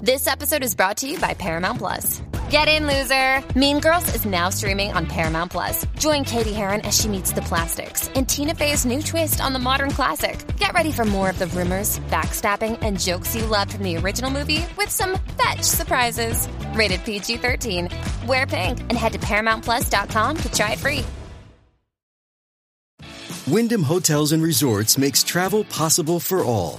This episode is brought to you by Paramount Plus. Get in, loser! Mean Girls is now streaming on Paramount Plus. Join Katie Heron as she meets the plastics and Tina Fey's new twist on the modern classic. Get ready for more of the rumors, backstabbing, and jokes you loved from the original movie with some fetch surprises. Rated PG 13. Wear pink and head to ParamountPlus.com to try it free. Wyndham Hotels and Resorts makes travel possible for all.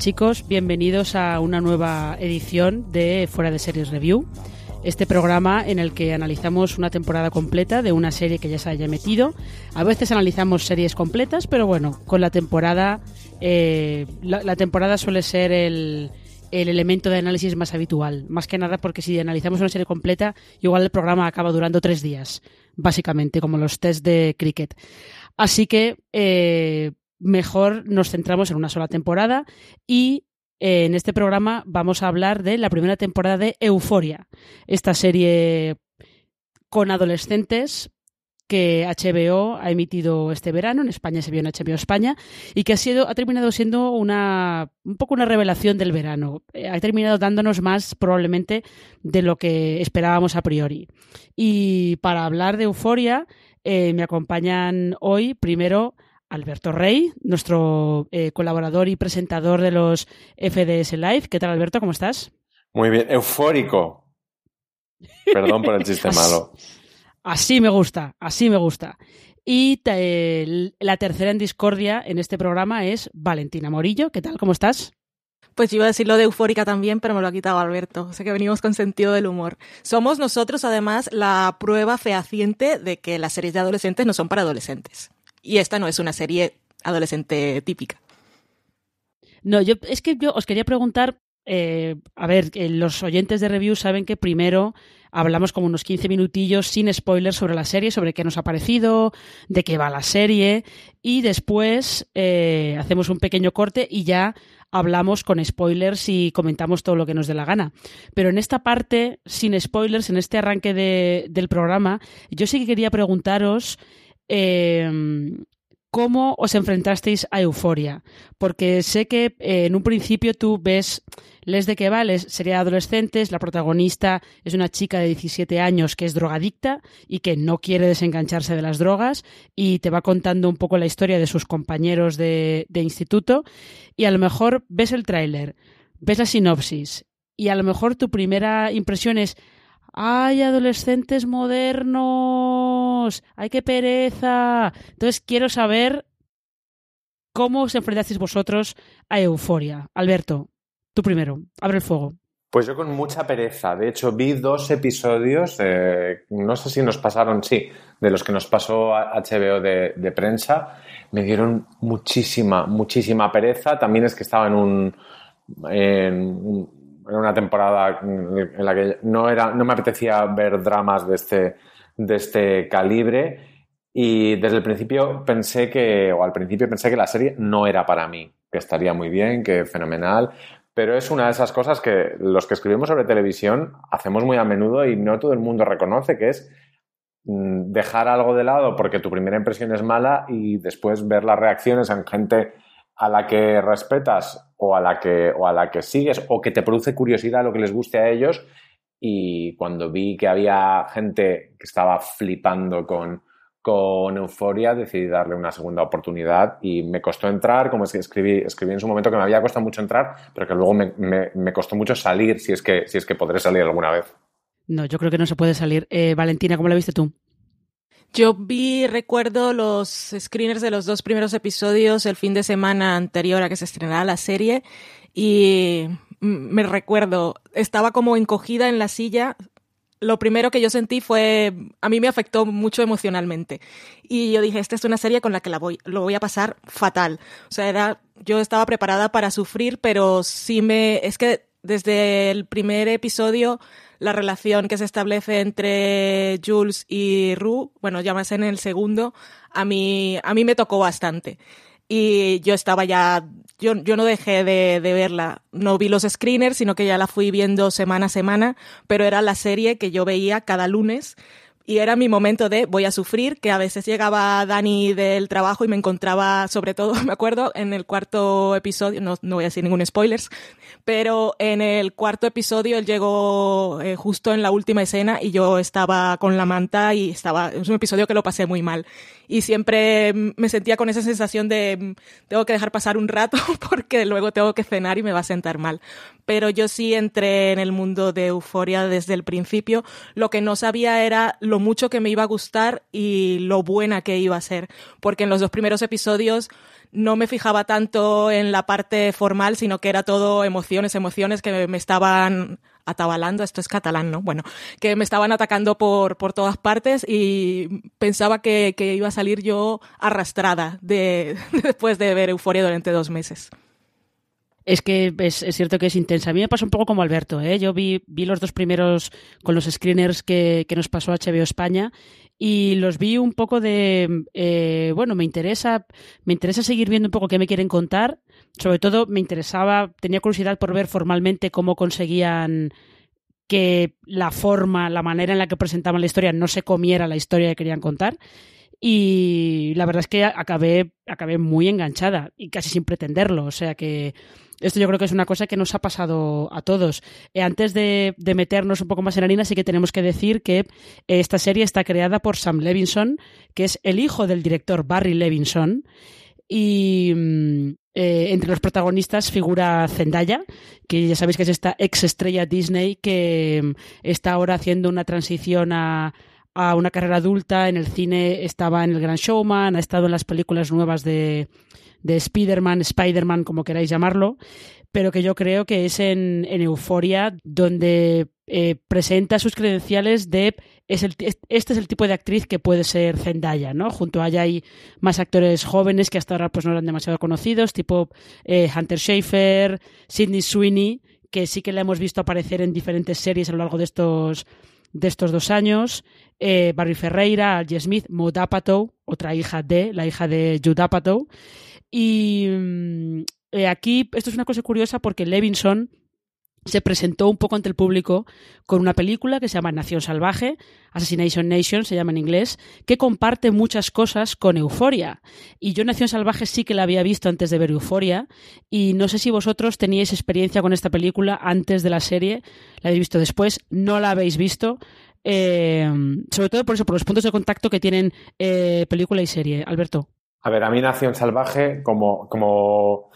Chicos, bienvenidos a una nueva edición de Fuera de Series Review, este programa en el que analizamos una temporada completa de una serie que ya se haya metido. A veces analizamos series completas, pero bueno, con la temporada, eh, la, temporada suele ser el, el elemento de análisis más habitual. Más que nada porque si analizamos una serie completa, igual el programa acaba durando tres días, básicamente, como los test de cricket. Así que eh, mejor nos centramos en una sola temporada y eh, en este programa vamos a hablar de la primera temporada de Euforia, esta serie con adolescentes que HBO ha emitido este verano, en España se vio en HBO España, y que ha sido, ha terminado siendo una un poco una revelación del verano. Eh, ha terminado dándonos más probablemente de lo que esperábamos a priori. Y para hablar de Euforia, eh, me acompañan hoy primero Alberto Rey, nuestro eh, colaborador y presentador de los FDS Live. ¿Qué tal, Alberto? ¿Cómo estás? Muy bien, eufórico. Perdón por el chiste malo. Así me gusta, así me gusta. Y la tercera en discordia en este programa es Valentina Morillo. ¿Qué tal? ¿Cómo estás? Pues yo iba a decir lo de eufórica también, pero me lo ha quitado Alberto. O sea que venimos con sentido del humor. Somos nosotros, además, la prueba fehaciente de que las series de adolescentes no son para adolescentes. Y esta no es una serie adolescente típica. No, yo es que yo os quería preguntar, eh, a ver, los oyentes de review saben que primero hablamos como unos 15 minutillos sin spoilers sobre la serie, sobre qué nos ha parecido, de qué va la serie, y después eh, hacemos un pequeño corte y ya hablamos con spoilers y comentamos todo lo que nos dé la gana. Pero en esta parte, sin spoilers, en este arranque del programa, yo sí que quería preguntaros Em, cómo os enfrentasteis a Euforia. Porque sé que eh, en un principio tú ves Les de que vales, sería adolescentes, la protagonista es una chica de 17 años que es drogadicta y que no quiere desengancharse de las drogas y te va contando un poco la historia de sus compañeros de, de instituto y a lo mejor ves el tráiler, ves la sinopsis y a lo mejor tu primera impresión es ¡Ay, adolescentes modernos! ¡Ay, qué pereza! Entonces quiero saber cómo os enfrentasteis vosotros a Euforia. Alberto, tú primero, abre el fuego. Pues yo con mucha pereza. De hecho, vi dos episodios, eh, no sé si nos pasaron, sí, de los que nos pasó HBO de, prensa. Me dieron muchísima, muchísima pereza. También es que estaba en un era una temporada en la que no, era, no me apetecía ver dramas de este, de este calibre. Y desde el principio pensé que, o al principio pensé que la serie no era para mí, que estaría muy bien, que fenomenal, pero es una de esas cosas que los que escribimos sobre televisión hacemos muy a menudo y no todo el mundo reconoce, que es mm, dejar algo de lado porque tu primera impresión es mala y después ver las reacciones en gente a la que respetas o a la que, o a la que sigues o que te produce curiosidad lo que les guste a ellos. Y cuando vi que había gente que estaba flipando con, con Euforia, decidí darle una segunda oportunidad y me costó entrar, como es que escribí, escribí en su momento que me había costado mucho entrar, pero que luego me, me, costó mucho salir, si es, que, si es que podré salir alguna vez. No, yo creo que no se puede salir. Eh, Valentina, ¿cómo la viste tú? Yo vi, recuerdo los screeners de los dos primeros episodios el fin de semana anterior a que se estrenara la serie y me recuerdo, estaba como encogida en la silla. Lo primero que yo sentí fue, a mí me afectó mucho emocionalmente. Y yo dije, esta es una serie con la que la voy, lo voy a pasar fatal. O sea, era, yo estaba preparada para sufrir, pero sí me, es que desde el primer episodio la relación que se establece entre Jules y Rue, bueno, ya más en el segundo, a mí, a mí me tocó bastante. Y yo estaba ya, yo, yo no dejé de, de verla, no vi los screeners, sino que ya la fui viendo semana a semana, pero era la serie que yo veía cada lunes y era mi momento de voy a sufrir, que a veces llegaba Dani del trabajo y me encontraba, sobre todo, me acuerdo, en el cuarto episodio, no, no voy a decir ningún spoilers, pero en el cuarto episodio él llegó eh, justo en la última escena y yo estaba con la manta y estaba, es un episodio que lo pasé muy mal. Y siempre me sentía con esa sensación de tengo que dejar pasar un rato porque luego tengo que cenar y me va a sentar mal. Pero yo sí entré en el mundo de euforia desde el principio. Lo que no sabía era lo mucho que me iba a gustar y lo buena que iba a ser. Porque en los dos primeros episodios no me fijaba tanto en la parte formal, sino que era todo emociones, emociones que me estaban atabalando, esto es catalán, ¿no? Bueno, que me estaban atacando por, por todas partes y pensaba que, iba a salir yo arrastrada de, después de ver Euforia durante dos meses. Es que es, cierto que es intensa. A mí me pasa un poco como Alberto. ¿eh? Yo vi, vi los dos primeros con los screeners que, que nos pasó HBO España y los vi un poco de eh, bueno me interesa me interesa seguir viendo un poco qué me quieren contar sobre todo me interesaba tenía curiosidad por ver formalmente cómo conseguían que la forma la manera en la que presentaban la historia no se comiera la historia que querían contar y la verdad es que acabé acabé muy enganchada y casi sin pretenderlo o sea que esto yo creo que es una cosa que nos ha pasado a todos. Eh, antes de, meternos un poco más en harina, sí que tenemos que decir que eh, esta serie está creada por Sam Levinson, que es el hijo del director Barry Levinson. Y mm, eh, entre los protagonistas figura Zendaya, que ya sabéis que es esta ex estrella Disney que mm, está ahora haciendo una transición a, a una carrera adulta. En el cine estaba en El Gran Showman, ha estado en las películas nuevas de, de Spider-Man, Spider-Man, como queráis llamarlo, pero que yo creo que es en, Euforia donde eh, presenta sus credenciales de es el, este es el tipo de actriz que puede ser Zendaya, ¿no? Junto a ella hay más actores jóvenes que hasta ahora pues no eran demasiado conocidos, tipo eh, Hunter Schafer, Sidney Sweeney, que sí que la hemos visto aparecer en diferentes series a lo largo de estos de estos dos años, eh, Barry Ferreira, Algie Smith, Maud Apatow, otra hija de, la hija de Jude Apatow, y mm, eh, aquí esto es una cosa curiosa porque Levinson se presentó un poco ante el público con una película que se llama Nación Salvaje, Assassination Nation se llama en inglés, que comparte muchas cosas con Euforia. Y yo Nación Salvaje sí que la había visto antes de ver Euforia y no sé si vosotros teníais experiencia con esta película antes de la serie, la habéis visto después, no la habéis visto. Eh, sobre todo por eso, por los puntos de contacto que tienen eh, película y serie. Alberto. A ver, a mí Nación Salvaje, como, como,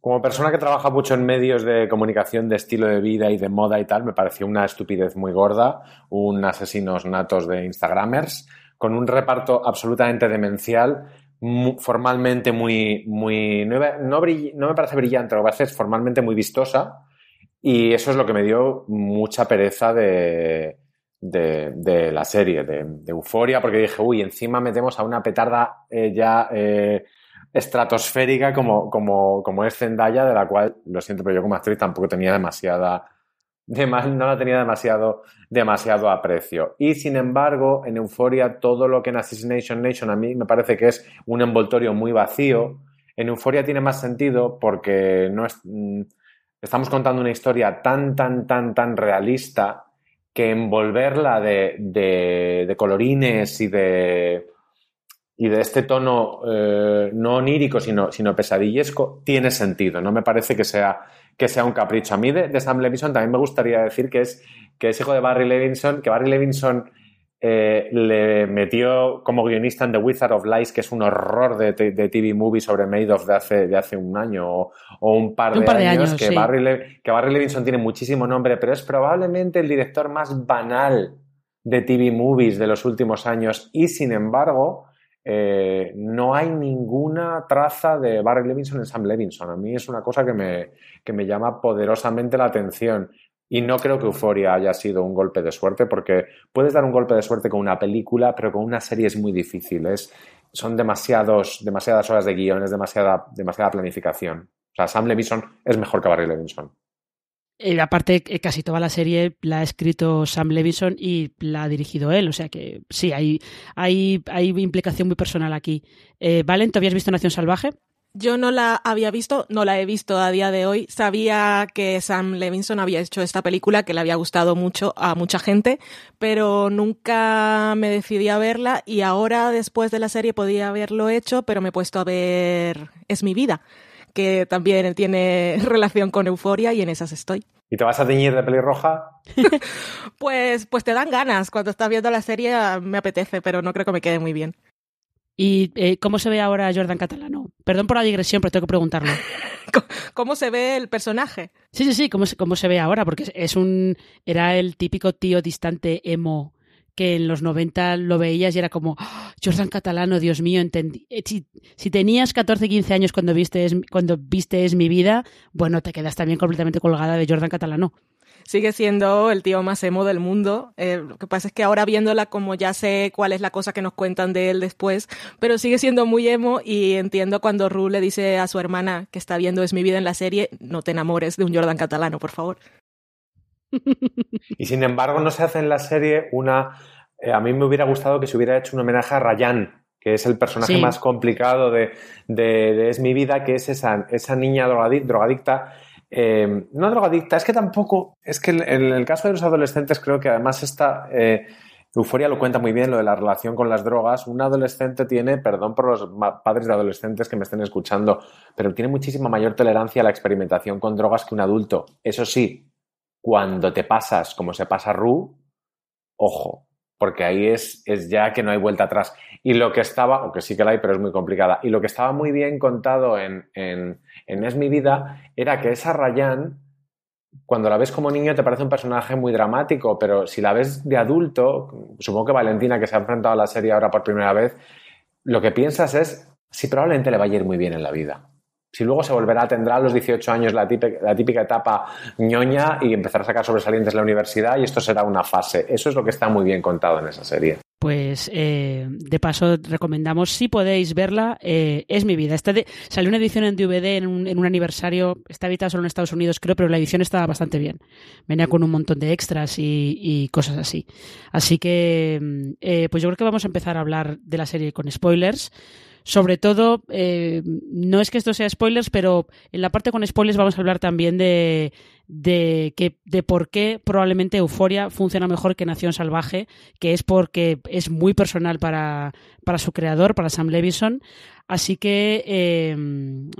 como persona que trabaja mucho en medios de comunicación de estilo de vida y de moda y tal, me pareció una estupidez muy gorda, un asesinos natos de Instagramers, con un reparto absolutamente demencial, formalmente muy, muy, no, no, me parece brillante, lo que es formalmente muy vistosa, y eso es lo que me dio mucha pereza de, de, la serie, de, Euforia, porque dije, uy, encima metemos a una petarda eh, ya eh, estratosférica como, como, como es Zendaya, de la cual, lo siento, pero yo como actriz tampoco tenía demasiada, no la tenía demasiado, demasiado aprecio. Y sin embargo, en Euforia, todo lo que en Assassination Nation a mí me parece que es un envoltorio muy vacío. En Euforia tiene más sentido porque no es, mm, estamos contando una historia tan, tan, tan, tan realista que envolverla de, de, colorines y de, y de este tono eh, no onírico, sino, sino pesadillesco, tiene sentido. No me parece que sea, que sea un capricho. A mí de, de Sam Levinson también me gustaría decir que es, que es hijo de Barry Levinson, que Barry Levinson eh, le metió como guionista en The Wizard of Lies, que es un horror de, de TV movie sobre Madoff de hace, de hace un año o, o un, par de, Un par de años, años, que, sí. Barry Le- que Barry Levinson tiene muchísimo nombre, pero es probablemente el director más banal de TV movies de los últimos años y sin embargo eh, no hay ninguna traza de Barry Levinson en Sam Levinson. A mí es una cosa que me, que me llama poderosamente la atención. Y no creo que Euphoria haya sido un golpe de suerte, porque puedes dar un golpe de suerte con una película, pero con una serie es muy difícil. Es, son demasiados, demasiadas horas de guion, es demasiada, demasiada planificación. O sea, Sam Levinson es mejor que Barry Levinson. Eh, aparte, eh, casi toda la serie la ha escrito Sam Levinson y la ha dirigido él. O sea que sí, hay, hay, hay implicación muy personal aquí. Eh, Valen, ¿tú habías visto Nación Salvaje? Yo no la había visto, no la he visto a día de hoy. Sabía que Sam Levinson había hecho esta película, que le había gustado mucho a mucha gente, pero nunca me decidí a verla y ahora después de la serie podía haberlo hecho, pero me he puesto a ver Es mi vida, que también tiene relación con Euforia y en esas estoy. ¿Y te vas a teñir de pelirroja? Pues, pues te dan ganas. Cuando estás viendo la serie me apetece, pero no creo que me quede muy bien. ¿Y eh, cómo se ve ahora Jordan Catalano? Perdón por la digresión, pero tengo que preguntarlo. ¿Cómo se ve el personaje? Sí, sí, sí, ¿cómo se, cómo se ve ahora? Porque es- un. Era el típico tío distante emo que en los 90 lo veías y era como, "Ah, Jordan Catalano, Dios mío, entendí. Eh, Si, si tenías 14, 15 años cuando viste, es, cuando viste Es mi vida, bueno, te quedas también completamente colgada de Jordan Catalano. Sigue siendo el tío más emo del mundo. Eh, lo que pasa es que ahora viéndola, como ya sé cuál es la cosa que nos cuentan de él después, pero sigue siendo muy emo y entiendo cuando Ru le dice a su hermana que está viendo Es mi vida en la serie, no te enamores de un Jordan catalano, por favor. Y sin embargo, no se hace en la serie una. eh, a mí me hubiera gustado que se hubiera hecho un homenaje a Ryan, que es el personaje Sí. más complicado de, de- de Es mi vida, que es esa, esa niña drogadi- drogadicta. Eh, no drogadicta, es que tampoco. Es que en, el caso de los adolescentes, creo que además esta. eh, Euforia lo cuenta muy bien, lo de la relación con las drogas. Un adolescente tiene, perdón por los padres de adolescentes que me estén escuchando, pero tiene muchísima mayor tolerancia a la experimentación con drogas que un adulto. Eso sí, cuando te pasas como se pasa Ru, ojo, porque ahí es, es ya que no hay vuelta atrás. Y lo que estaba, aunque sí que la hay, pero es muy complicada, y lo que estaba muy bien contado en, en, en Es mi vida era que esa Ryan, cuando la ves como niño te parece un personaje muy dramático, pero si la ves de adulto, supongo que Valentina, que se ha enfrentado a la serie ahora por primera vez, lo que piensas es si probablemente le vaya a ir muy bien en la vida. Si luego se volverá, tendrá a los 18 años la típica, la típica etapa ñoña y empezará a sacar sobresalientes en la universidad y esto será una fase. Eso es lo que está muy bien contado en esa serie. Pues eh, de paso recomendamos, si podéis verla, eh, es mi vida. Esta de- salió una edición en DVD en un, en un aniversario, está editada solo en Estados Unidos creo, pero la edición estaba bastante bien. Venía con un montón de extras y, y cosas así. Así que, mm, eh, pues yo creo que vamos a empezar a hablar de la serie con spoilers. Sobre todo, eh, no es que esto sea spoilers, pero en la parte con spoilers vamos a hablar también de, de, que, de por qué probablemente Euforia funciona mejor que Nación Salvaje, que es porque es muy personal para, para su creador, para Sam Levinson. Así que, eh,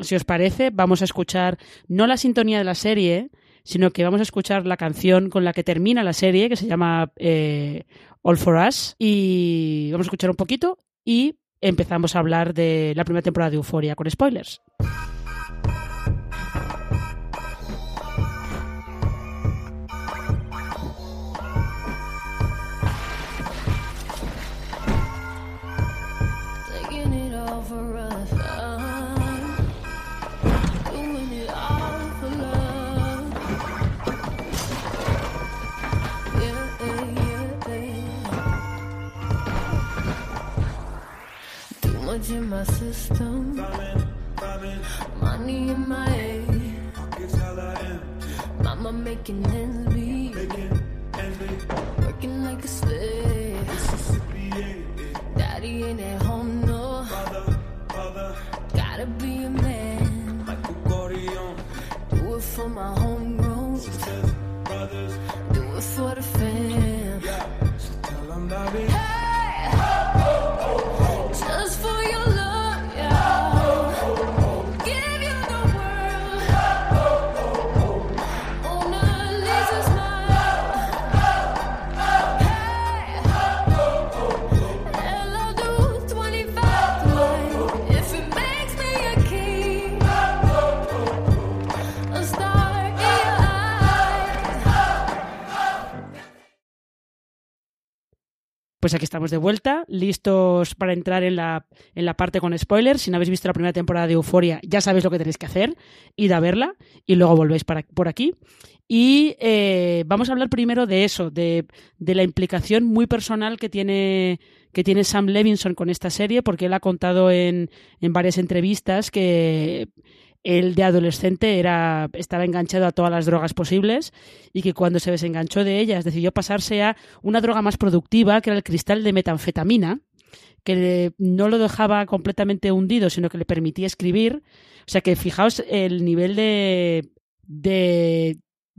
si os parece, vamos a escuchar no la sintonía de la serie, sino que vamos a escuchar la canción con la que termina la serie, que se llama eh, All for Us. Y vamos a escuchar un poquito y empezamos a hablar de la primera temporada de Euforia con spoilers. Yeah. Much in my system. Money in my head. Mama making ends meet. Working like a slave. Daddy ain't at home, no. Gotta be a man. Do it for my homegrown. Brothers. Do it for the fam. Pues aquí estamos de vuelta, listos para entrar en la, en la parte con spoilers. Si no habéis visto la primera temporada de Euforia, ya sabéis lo que tenéis que hacer, id a verla y luego volvéis para, por aquí. Y eh, vamos a hablar primero de eso, de, de la implicación muy personal que tiene, que tiene Sam Levinson con esta serie, porque él ha contado en, en varias entrevistas que él de adolescente era, estaba enganchado a todas las drogas posibles y que cuando se desenganchó de ellas decidió pasarse a una droga más productiva, que era el cristal de metanfetamina, que no lo dejaba completamente hundido, sino que le permitía escribir. O sea que fijaos el nivel de, de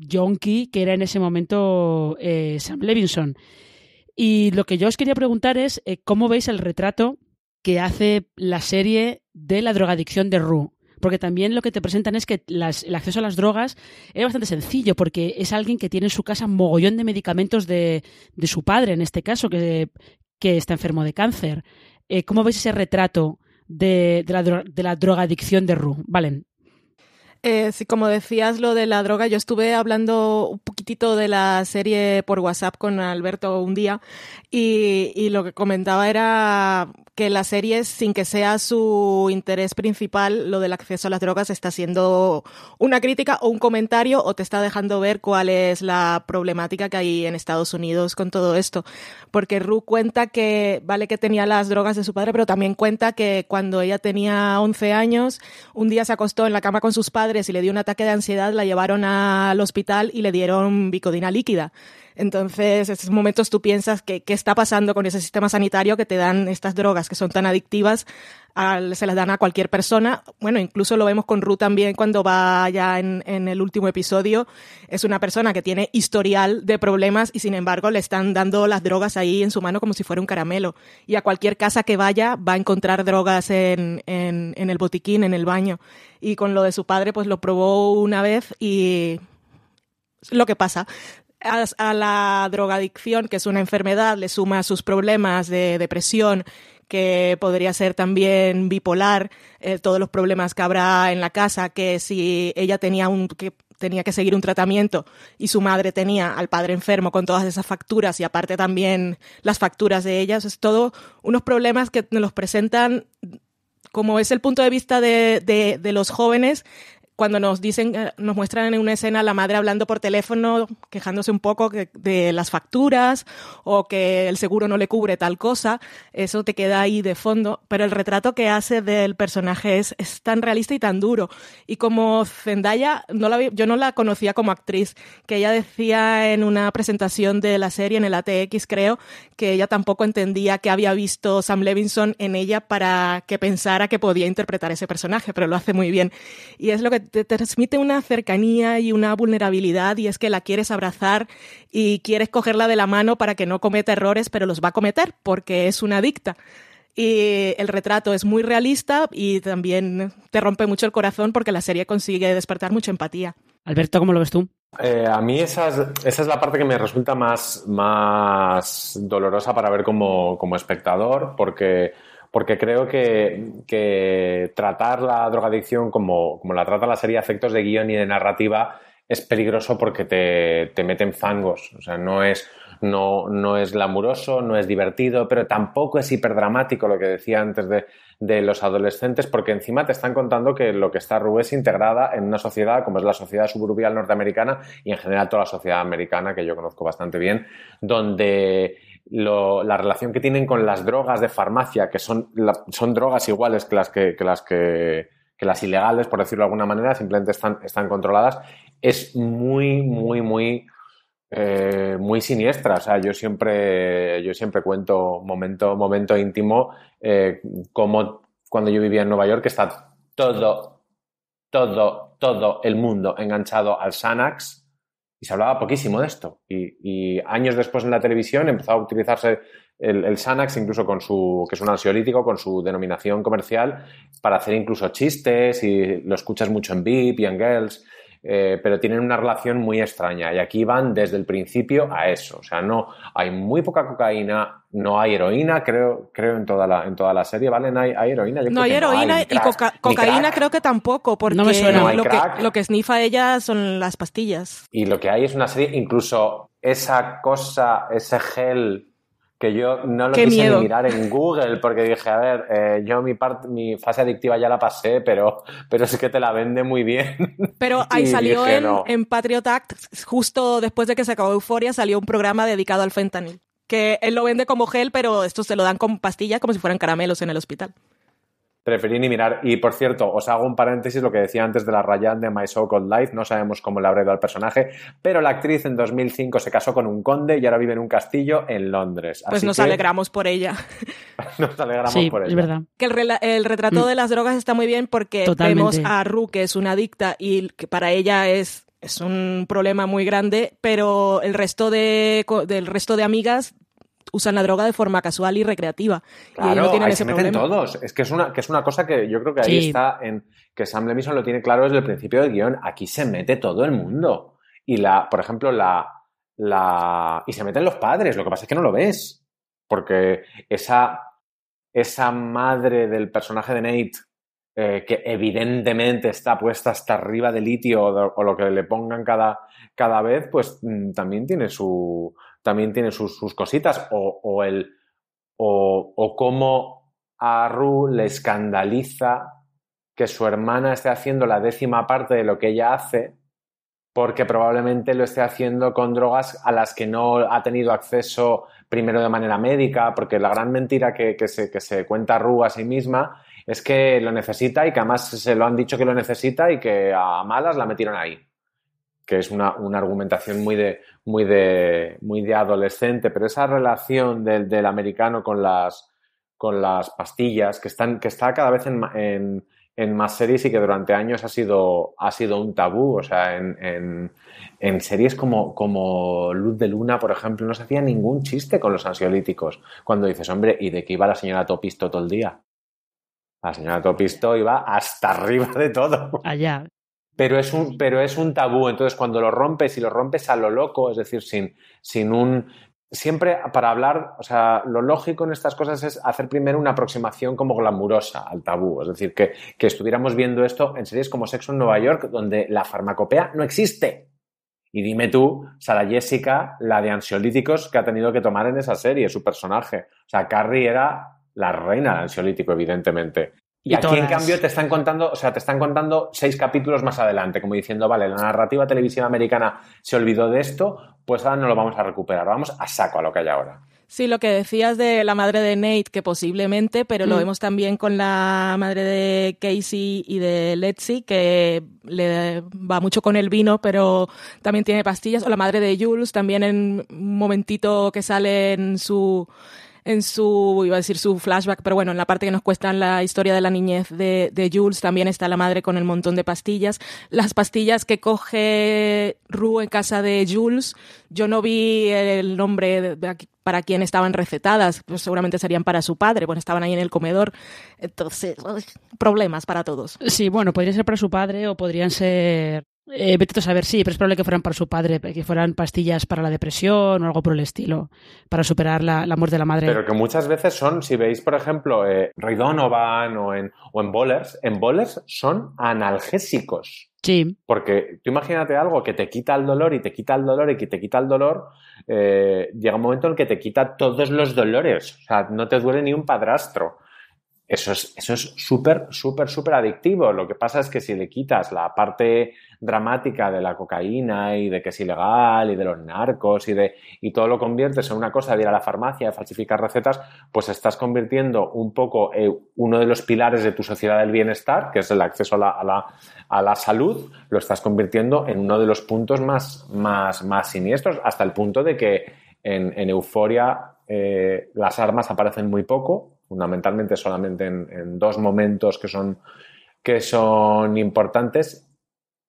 junkie que era en ese momento eh, Sam Levinson. Y lo que yo os quería preguntar es eh, cómo veis el retrato que hace la serie de la drogadicción de Rue. Porque también lo que te presentan es que las- el acceso a las drogas es bastante sencillo, porque es alguien que tiene en su casa mogollón de medicamentos de, de su padre, en este caso, que, está enfermo de cáncer. Eh, ¿Cómo veis ese retrato de, la, de la drogadicción de Rue? Valen. Eh, sí, como decías lo de la droga, yo estuve hablando un poquitito de la serie por WhatsApp con Alberto un día y, y lo que comentaba era que la serie, sin que sea su interés principal, lo del acceso a las drogas está siendo una crítica o un comentario o te está dejando ver cuál es la problemática que hay en Estados Unidos con todo esto. Porque Ru cuenta que, vale que tenía las drogas de su padre, pero también cuenta que cuando ella tenía 11 años, un día se acostó en la cama con sus padres y le dio un ataque de ansiedad, la llevaron al hospital y le dieron bicodina líquida. Entonces, en esos momentos tú piensas que qué está pasando con ese sistema sanitario que te dan estas drogas que son tan adictivas, se las dan a cualquier persona. Bueno, incluso lo vemos con Ru también cuando va ya en, en el último episodio. Es una persona que tiene historial de problemas y sin embargo le están dando las drogas ahí en su mano como si fuera un caramelo. Y a cualquier casa que vaya va a encontrar drogas en, en, en el botiquín, en el baño. Y con lo de su padre, pues lo probó una vez y lo que pasa. A la drogadicción, que es una enfermedad, le suma sus problemas de depresión, que podría ser también bipolar, eh, todos los problemas que habrá en la casa, que si ella tenía un que tenía que seguir un tratamiento y su madre tenía al padre enfermo con todas esas facturas y aparte también las facturas de ellas, es todo unos problemas que nos los presentan como es el punto de vista de, de, de los jóvenes, cuando nos dicen, eh, nos muestran en una escena a la madre hablando por teléfono, quejándose un poco que- de las facturas o que el seguro no le cubre tal cosa, eso te queda ahí de fondo, pero el retrato que hace del personaje es, es tan realista y tan duro. Y como Zendaya, no la, yo no la conocía como actriz, que ella decía en una presentación de la serie, en el ATX creo, que ella tampoco entendía que había visto Sam Levinson en ella para que pensara que podía interpretar ese personaje, pero lo hace muy bien. Y es lo que te transmite una cercanía y una vulnerabilidad y es que la quieres abrazar y quieres cogerla de la mano para que no cometa errores, pero los va a cometer porque es una adicta. Y el retrato es muy realista y también te rompe mucho el corazón porque la serie consigue despertar mucha empatía. Alberto, ¿cómo lo ves tú? Eh, a mí esa es, esa es la parte que me resulta más, más dolorosa para ver como, como espectador, porque, porque creo que, que tratar la drogadicción como, como la trata la serie efectos de guion y de narrativa es peligroso porque te, te meten fangos. O sea, no es, no, no es glamuroso, no es divertido, pero tampoco es hiperdramático lo que decía antes de, de los adolescentes, porque encima te están contando que lo que está Rue es integrada en una sociedad como es la sociedad suburbial norteamericana y en general toda la sociedad americana, que yo conozco bastante bien, donde la relación que tienen con las drogas de farmacia, que son, son drogas iguales que las que, que las que las ilegales, por decirlo de alguna manera, simplemente están, están controladas, es muy, muy, muy eh, muy siniestra. O sea, yo siempre, yo siempre cuento momento, momento íntimo, eh, como cuando yo vivía en Nueva York, que está todo, todo, todo el mundo enganchado al Xanax y se hablaba poquísimo de esto. Y, años después en la televisión empezó a utilizarse el, el Xanax, incluso con su, que es un ansiolítico, con su denominación comercial, para hacer incluso chistes y lo escuchas mucho en VIP y en Girls eh, pero tienen una relación muy extraña y aquí van desde el principio a eso. O sea, no hay muy poca cocaína, no hay heroína, creo, creo en toda la, en toda la serie, ¿vale? No hay, hay heroína. Yo No hay heroína y crack, coca- ni cocaína creo que tampoco, porque No me suena. No lo, que, lo que snifa ella son las pastillas. Y lo que hay es una serie, incluso esa cosa, ese gel que yo no lo Qué quise miedo. ni mirar en Google porque dije, a ver, eh, yo mi, parte mi fase adictiva ya la pasé, pero, pero es que te la vende muy bien. Pero ahí salió dije, en, no. en Patriot Act, justo después de que se acabó Euforia, salió un programa dedicado al fentanil. Que él lo vende como gel, pero estos se lo dan con pastillas como si fueran caramelos en el hospital. Preferí ni mirar. Y por cierto, os hago un paréntesis, lo que decía antes de la Ryan de My So Called Life, no sabemos cómo le habrá ido al personaje, pero la actriz en 2005 se casó con un conde y ahora vive en un castillo en Londres. Pues Así nos que alegramos por ella. Nos alegramos Sí, por es ello. verdad. Que el, retrato Mm. de las drogas está muy bien porque Totalmente. vemos a Ru, que es una adicta y que para ella es, es un problema muy grande, pero el resto de, del resto de amigas usan la droga de forma casual y recreativa. y ellos Claro, no tienen ahí ese se meten problema. todos. Es que es una, que es una cosa que yo creo que ahí Sí. está en que Sam Levinson lo tiene claro desde el principio del guion. Aquí se mete todo el mundo. Y la, por ejemplo, la, la. Y se meten los padres, lo que pasa es que no lo ves. Porque esa, esa madre del personaje de Nate, eh, que evidentemente está puesta hasta arriba de litio o, de- o lo que le pongan cada, cada vez, pues mm, también tiene su. También tiene sus, sus cositas. O, o el o, o cómo a Ru le escandaliza que su hermana esté haciendo la décima parte de lo que ella hace, porque probablemente lo esté haciendo con drogas a las que no ha tenido acceso primero de manera médica, porque la gran mentira que, que se, que se cuenta Ru a sí misma es que lo necesita y que además se lo han dicho que lo necesita y que a malas la metieron ahí que es una, una argumentación muy de, muy, de, muy de adolescente, pero esa relación del, del americano con las, con las pastillas, que, están, que está cada vez en, en, en más series y que durante años ha sido, ha sido un tabú. O sea, en, en, en series como, como Luz de Luna, por ejemplo, no se hacía ningún chiste con los ansiolíticos. Cuando dices, hombre, ¿y de qué iba la señora Topisto todo el día? La señora Topisto iba hasta arriba de todo. Allá. Pero es un, pero es un tabú. Entonces, cuando lo rompes y lo rompes a lo loco, es decir, sin, sin un. Siempre para hablar, o sea, lo lógico en estas cosas es hacer primero una aproximación como glamurosa al tabú. Es decir, que, que estuviéramos viendo esto en series como Sexo en Nueva York, donde la farmacopea no existe. Y dime tú, Sara Jessica, la de ansiolíticos que ha tenido que tomar en esa serie, su personaje. O sea, Carrie era la reina del ansiolítico, evidentemente. Y, Y aquí, en cambio, te están contando, o sea, te están contando seis capítulos más adelante, como diciendo, vale, la narrativa televisiva americana se olvidó de esto, pues ahora no lo vamos a recuperar, vamos a saco a lo que hay ahora. Sí, lo que decías de la madre de Nate, que posiblemente, pero lo Mm. vemos también con la madre de Casey y de Letzi, que le va mucho con el vino, pero también tiene pastillas. O la madre de Jules, también en un momentito que sale en su en su, iba a decir su flashback, pero bueno, en la parte que nos cuestan la historia de la niñez de, de Jules, también está la madre con el montón de pastillas. Las pastillas que coge Rue en casa de Jules, yo no vi el nombre para quién estaban recetadas, pues seguramente serían para su padre, bueno, estaban ahí en el comedor. Entonces, problemas para todos. Sí, bueno, podría ser para su padre o podrían ser. Eh, vete a saber, sí, pero es probable que fueran para su padre, que fueran pastillas para la depresión o algo por el estilo, para superar la, la muerte de la madre. Pero que muchas veces son, si veis, por ejemplo, eh, Ray Donovan o en, o en Bowlers, en Bowlers son analgésicos. Sí, Porque tú imagínate algo que te quita el dolor y te quita el dolor y que te quita el dolor, eh, llega un momento en el que te quita todos los dolores. O sea, no te duele ni un padrastro. Eso es eso es súper, súper, súper adictivo. Lo que pasa es que si le quitas la parte dramática de la cocaína y de que es ilegal y de los narcos y de y todo lo conviertes en una cosa de ir a la farmacia, de falsificar recetas, pues estás convirtiendo un poco eh, uno de los pilares de tu sociedad del bienestar, que es el acceso a la, a la, salud, lo estás convirtiendo en uno de los puntos más, más, más siniestros, hasta el punto de que en, en Euforia eh, las armas aparecen muy poco, fundamentalmente solamente en, dos momentos que son, que son importantes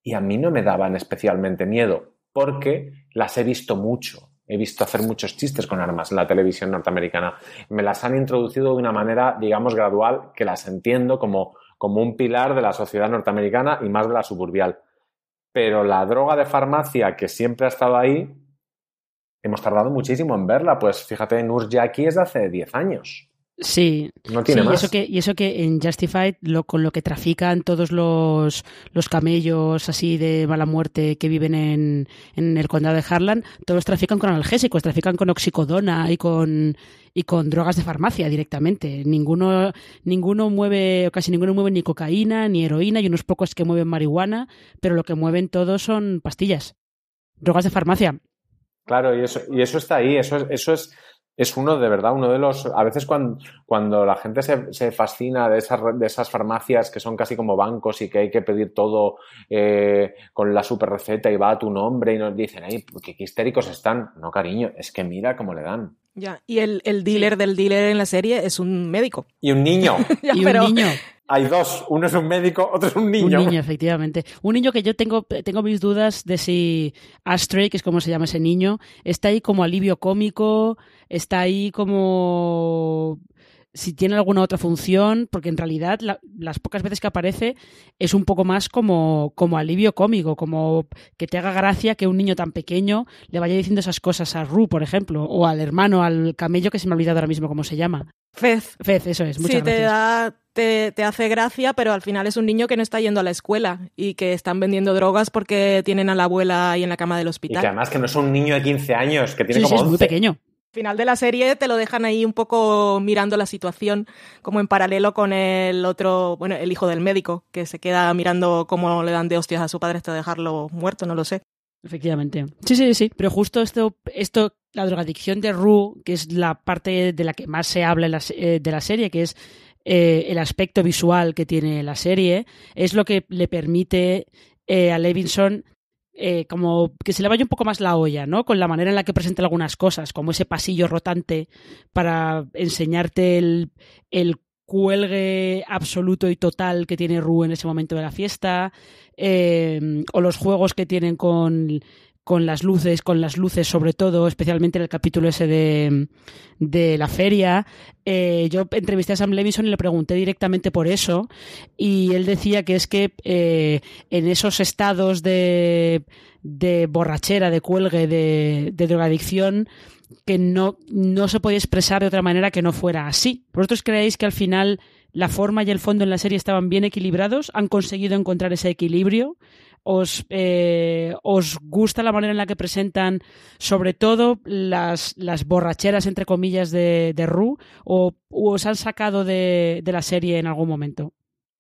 y a mí no me daban especialmente miedo porque las he visto mucho. He visto hacer muchos chistes con armas en la televisión norteamericana. Me las han introducido de una manera, digamos, gradual, que las entiendo como, como un pilar de la sociedad norteamericana y más de la suburbial. Pero la droga de farmacia que siempre ha estado ahí, hemos tardado muchísimo en verla. Pues fíjate, Nurse Jackie es de hace 10 años. Sí, No tiene sí, y eso que y eso que en Justified lo, con lo que trafican todos los, los camellos así de mala muerte que viven en, en el condado de Harlan, todos trafican con analgésicos, trafican con oxicodona y con y con drogas de farmacia directamente. Ninguno ninguno mueve o casi ninguno mueve ni cocaína ni heroína y unos pocos que mueven marihuana, pero lo que mueven todos son pastillas, drogas de farmacia. Claro, y eso, y eso está ahí, eso es, eso es, es uno de verdad, uno de los, a veces cuando, cuando la gente se, se fascina de esas, de esas farmacias que son casi como bancos y que hay que pedir todo eh, con la super receta y va a tu nombre y nos dicen, ay, qué, qué histéricos están. No, cariño, es que mira cómo le dan. Ya. Y el, el dealer del dealer en la serie es un médico. Y un niño, Ya, y pero- un niño. Hay dos, uno es un médico, otro es un niño. Un niño, efectivamente. Un niño que yo tengo, tengo mis dudas de si Astray, que es como se llama ese niño, está ahí como alivio cómico, está ahí como si tiene alguna otra función, porque en realidad la- las pocas veces que aparece es un poco más como, como alivio cómico, como que te haga gracia que un niño tan pequeño le vaya diciendo esas cosas a Ru, por ejemplo, o al hermano, al camello que se me ha olvidado ahora mismo cómo se llama. Fez. Fez, eso es, muchas Sí, te, da, te, te hace gracia, pero al final es un niño que no está yendo a la escuela y que están vendiendo drogas porque tienen a la abuela ahí en la cama del Y hospital. que además que no es un niño de 15 años, que tiene Sí, sí, como es muy 11. pequeño. Al final de la serie te lo dejan ahí un poco mirando la situación, como en paralelo con el otro, bueno, el hijo del médico, que se queda mirando cómo le dan de hostias a su padre hasta dejarlo muerto, no lo sé. Efectivamente. Sí, sí, sí. Pero justo esto, esto, la drogadicción de Rue, que es la parte de la que más se habla eh, de la serie, que es eh, el aspecto visual que tiene la serie, es lo que le permite eh, a Levinson eh, como que se le vaya un poco más la olla, ¿no? Con la manera en la que presenta algunas cosas, como ese pasillo rotante para enseñarte el, el cuelgue absoluto y total que tiene Rue en ese momento de la fiesta, eh, o los juegos que tienen con, con las luces, con las luces sobre todo, especialmente en el capítulo ese de, de la feria. Eh, yo entrevisté a Sam Levinson y le pregunté directamente por eso y él decía que es que eh, en esos estados de, de borrachera, de cuelgue, de, de drogadicción, que no, no se podía expresar de otra manera que no fuera así. ¿Vosotros creéis que al final la forma y el fondo en la serie estaban bien equilibrados? ¿Han conseguido encontrar ese equilibrio? ¿Os, eh, ¿Os gusta la manera en la que presentan sobre todo las, las borracheras, entre comillas, de, de Rue? ¿O, os han sacado de, de la serie en algún momento?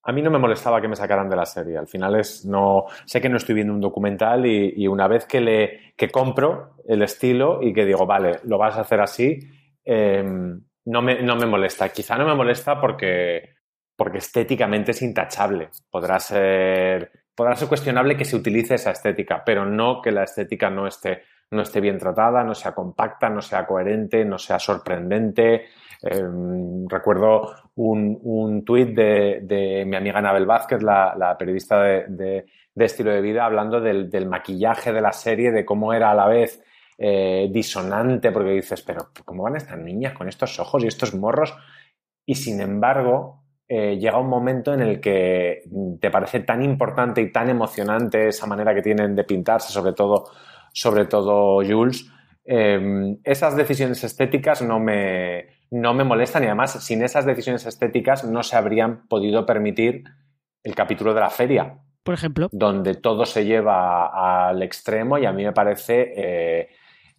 A mí no me molestaba que me sacaran de la serie. Al final es no sé que no estoy viendo un documental y, y una vez que le que compro el estilo y que digo vale lo vas a hacer así eh, no me no me molesta. Quizá no me molesta porque porque estéticamente es intachable. Podrá ser podrá ser cuestionable que se utilice esa estética, pero no que la estética no esté no esté bien tratada, no sea compacta, no sea coherente, no sea sorprendente. Eh, recuerdo un, un tuit de, de, mi amiga Anabel Vázquez, la, la periodista de, de, de, estilo de vida, hablando del, del, maquillaje de la serie, de cómo era a la vez eh, disonante, porque dices, pero ¿cómo van estas niñas con estos ojos y estos morros? Y sin embargo, eh, llega un momento en el que te parece tan importante y tan emocionante esa manera que tienen de pintarse, sobre todo, sobre todo Jules. Eh, esas decisiones estéticas no me, no me molestan y además sin esas decisiones estéticas no se habrían podido permitir el capítulo de la feria. Por ejemplo. Donde todo se lleva al extremo y a mí me parece... Eh,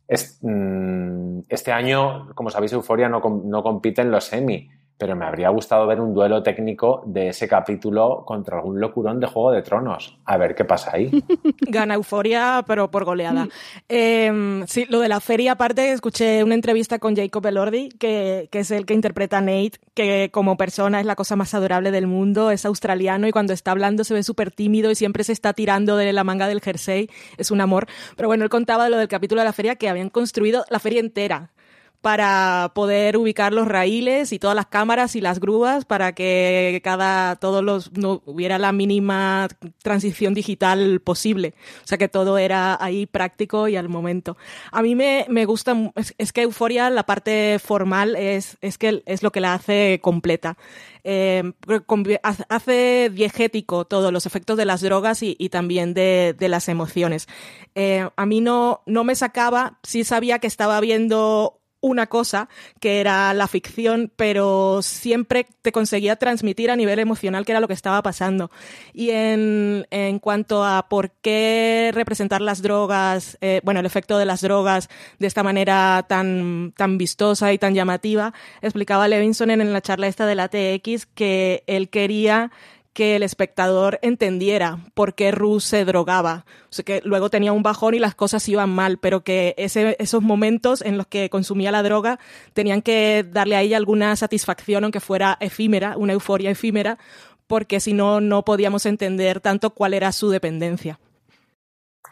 es, mm, este año, como sabéis, Euforia no, no compite en los Emmy, pero me habría gustado ver un duelo técnico de ese capítulo contra algún locurón de Juego de Tronos. A ver qué pasa ahí. Gana Euforia, pero por goleada. eh, sí, lo de la feria, aparte, escuché una entrevista con Jacob Elordi, que, que, es el que interpreta a Nate, que como persona es la cosa más adorable del mundo, es australiano y cuando está hablando se ve súper tímido y siempre se está tirando de la manga del jersey, es un amor. Pero bueno, él contaba de lo del capítulo de la feria que habían construido la feria entera para poder ubicar los raíles y todas las cámaras y las grúas para que cada todos los no hubiera la mínima transición digital posible. O sea que todo era ahí práctico y al momento. A mí me, me gusta es, es que Euforia la parte formal es, es que es lo que la hace completa. Eh, hace diegético todos los efectos de las drogas y, y también de, de, las emociones. Eh, a mí no, no me sacaba, sí sabía que estaba viendo una cosa, que era la ficción, pero siempre te conseguía transmitir a nivel emocional qué era lo que estaba pasando. Y en, en cuanto a por qué representar las drogas, eh, bueno, el efecto de las drogas de esta manera tan, tan vistosa y tan llamativa, explicaba Levinson en, en la charla esta de la TX que él quería que el espectador entendiera por qué Rue se drogaba. O sea, que luego tenía un bajón y las cosas iban mal, pero que ese, esos momentos en los que consumía la droga tenían que darle a ella alguna satisfacción, aunque fuera efímera, una euforia efímera, porque si no, no podíamos entender tanto cuál era su dependencia.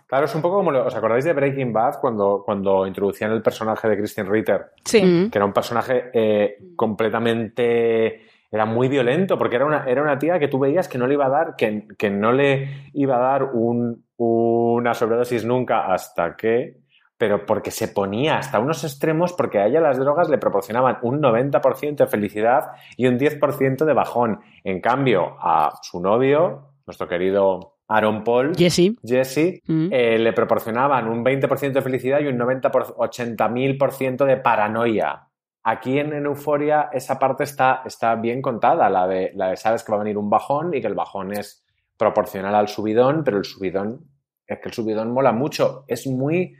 Claro, es un poco como, lo- ¿os acordáis de Breaking Bad cuando, cuando introducían el personaje de Christian Ritter? Sí. Mm. Que era un personaje eh, completamente... Era muy violento, porque era una, era una tía que tú veías que no le iba a dar, que, que no le iba a dar un- una sobredosis nunca hasta que... Pero porque se ponía hasta unos extremos, porque a ella las drogas le proporcionaban un 90% de felicidad y un 10% de bajón. En cambio, a su novio, nuestro querido Aaron Paul, Jesse. Jesse, Mm. eh, le proporcionaban un 20% de felicidad y un 90 por, 80.000% de paranoia. Aquí en, en Euforia esa parte está, está bien contada, la de, la de sabes que va a venir un bajón y que el bajón es proporcional al subidón, pero el subidón es que el subidón mola mucho. Es muy,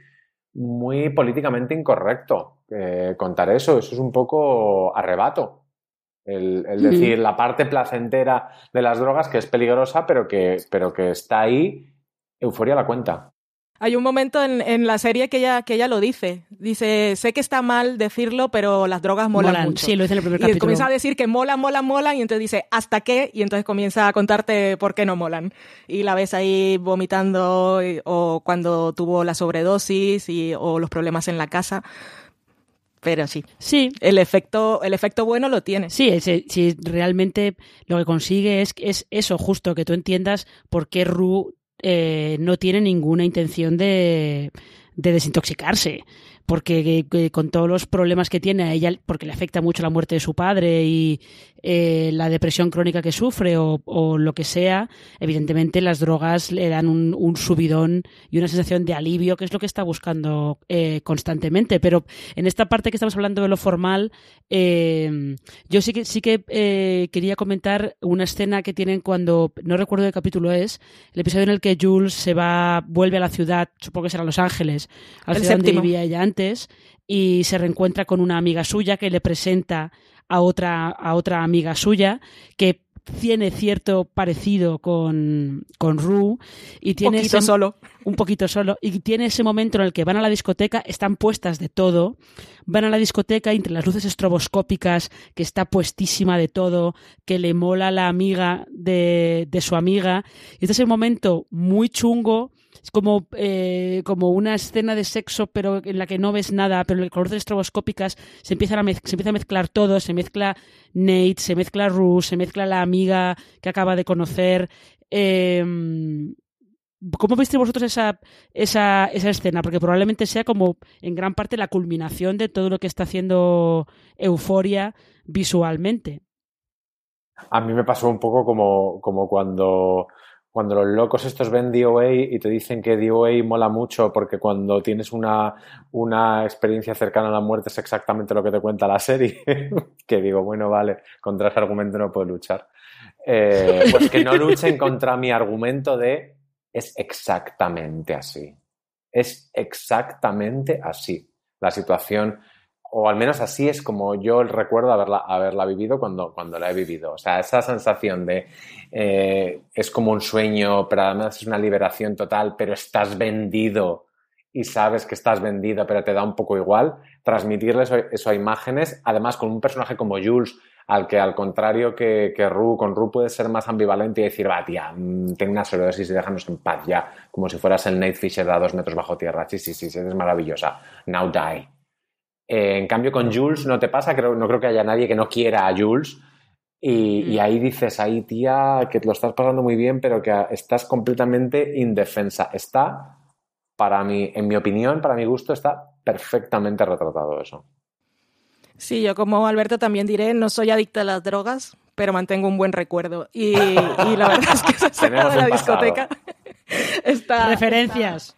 muy políticamente incorrecto eh, contar eso. Eso es un poco arrebato. El, decir la parte placentera de las drogas que es peligrosa, pero que, pero que está ahí, Euforia la cuenta. Hay un momento en, en la serie que ella, que ella lo dice. Dice, sé que está mal decirlo, pero las drogas molan, Molan. mucho. Sí, lo dice en el primer y capítulo. comienza a decir que molan, molan, molan, y entonces dice, ¿hasta qué? Y entonces comienza a contarte por qué no molan. Y la ves ahí vomitando, y- o cuando tuvo la sobredosis, y, o los problemas en la casa. Pero sí, Sí, el efecto, el efecto bueno lo tiene. Sí, si realmente lo que consigue es, es eso, justo, que tú entiendas por qué Ru eh, no tiene ninguna intención de, de desintoxicarse. Porque que- que con todos los problemas que tiene a ella, porque le afecta mucho la muerte de su padre y eh, la depresión crónica que sufre o, o lo que sea, evidentemente las drogas le dan un, un subidón y una sensación de alivio, que es lo que está buscando eh, constantemente. Pero en esta parte que estamos hablando de lo formal, eh, yo sí que sí que eh, quería comentar una escena que tienen cuando no recuerdo qué capítulo es, el episodio en el que Jules se va vuelve a la ciudad, supongo que será Los Ángeles, a la El ciudad donde vivía ella antes y se reencuentra con una amiga suya que le presenta a otra a otra amiga suya que tiene cierto parecido con, con Rue y tiene poquito ese- solo. un poquito solo y tiene ese momento en el que van a la discoteca, están puestas de todo, van a la discoteca entre las luces estroboscópicas, que está puestísima de todo, que le mola la amiga de, de su amiga, y este es el momento muy chungo, es como, eh, como una escena de sexo, pero en la que no ves nada, pero con luces estroboscópicas se, empiezan a se empieza a mezclar todo, se mezcla Nate, se mezcla Rue, se mezcla la amiga que acaba de conocer. eh, ¿Cómo viste vosotros esa, esa, esa escena? Porque probablemente sea como en gran parte la culminación de todo lo que está haciendo Euforia visualmente. A mí me pasó un poco como, como cuando, cuando los locos estos ven DOA y te dicen que DOA mola mucho porque cuando tienes una, una experiencia cercana a la muerte es exactamente lo que te cuenta la serie. que digo, bueno, vale, contra ese argumento no puedo luchar. Eh, pues que no luchen contra mi argumento de es exactamente así. Es exactamente así. La situación, o al menos así es como yo recuerdo haberla, haberla vivido cuando, cuando la he vivido. O sea, esa sensación de eh, es como un sueño, pero además es una liberación total, pero estás vendido y sabes que estás vendido, pero te da un poco igual. Transmitirle eso, a imágenes, además con un personaje como Jules, al que al contrario que, que Ru, con Ru puede ser más ambivalente y decir, va, tía, mm, ten una sobredosis y déjanos en paz ya, como si fueras el Nate Fisher a dos metros bajo tierra. Sí, sí, sí, eres maravillosa. Now die. Eh, en cambio, con Jules no te pasa, creo, no creo que haya nadie que no quiera a Jules. Y, y ahí dices, ahí tía, que te lo estás pasando muy bien, pero que estás completamente indefensa. Está, para mí, en mi opinión, para mi gusto, está perfectamente retratado eso. Sí, yo como Alberto también diré, no soy adicta a las drogas, pero mantengo un buen recuerdo. Y, y la verdad es que esa escena de la discoteca está, Referencias.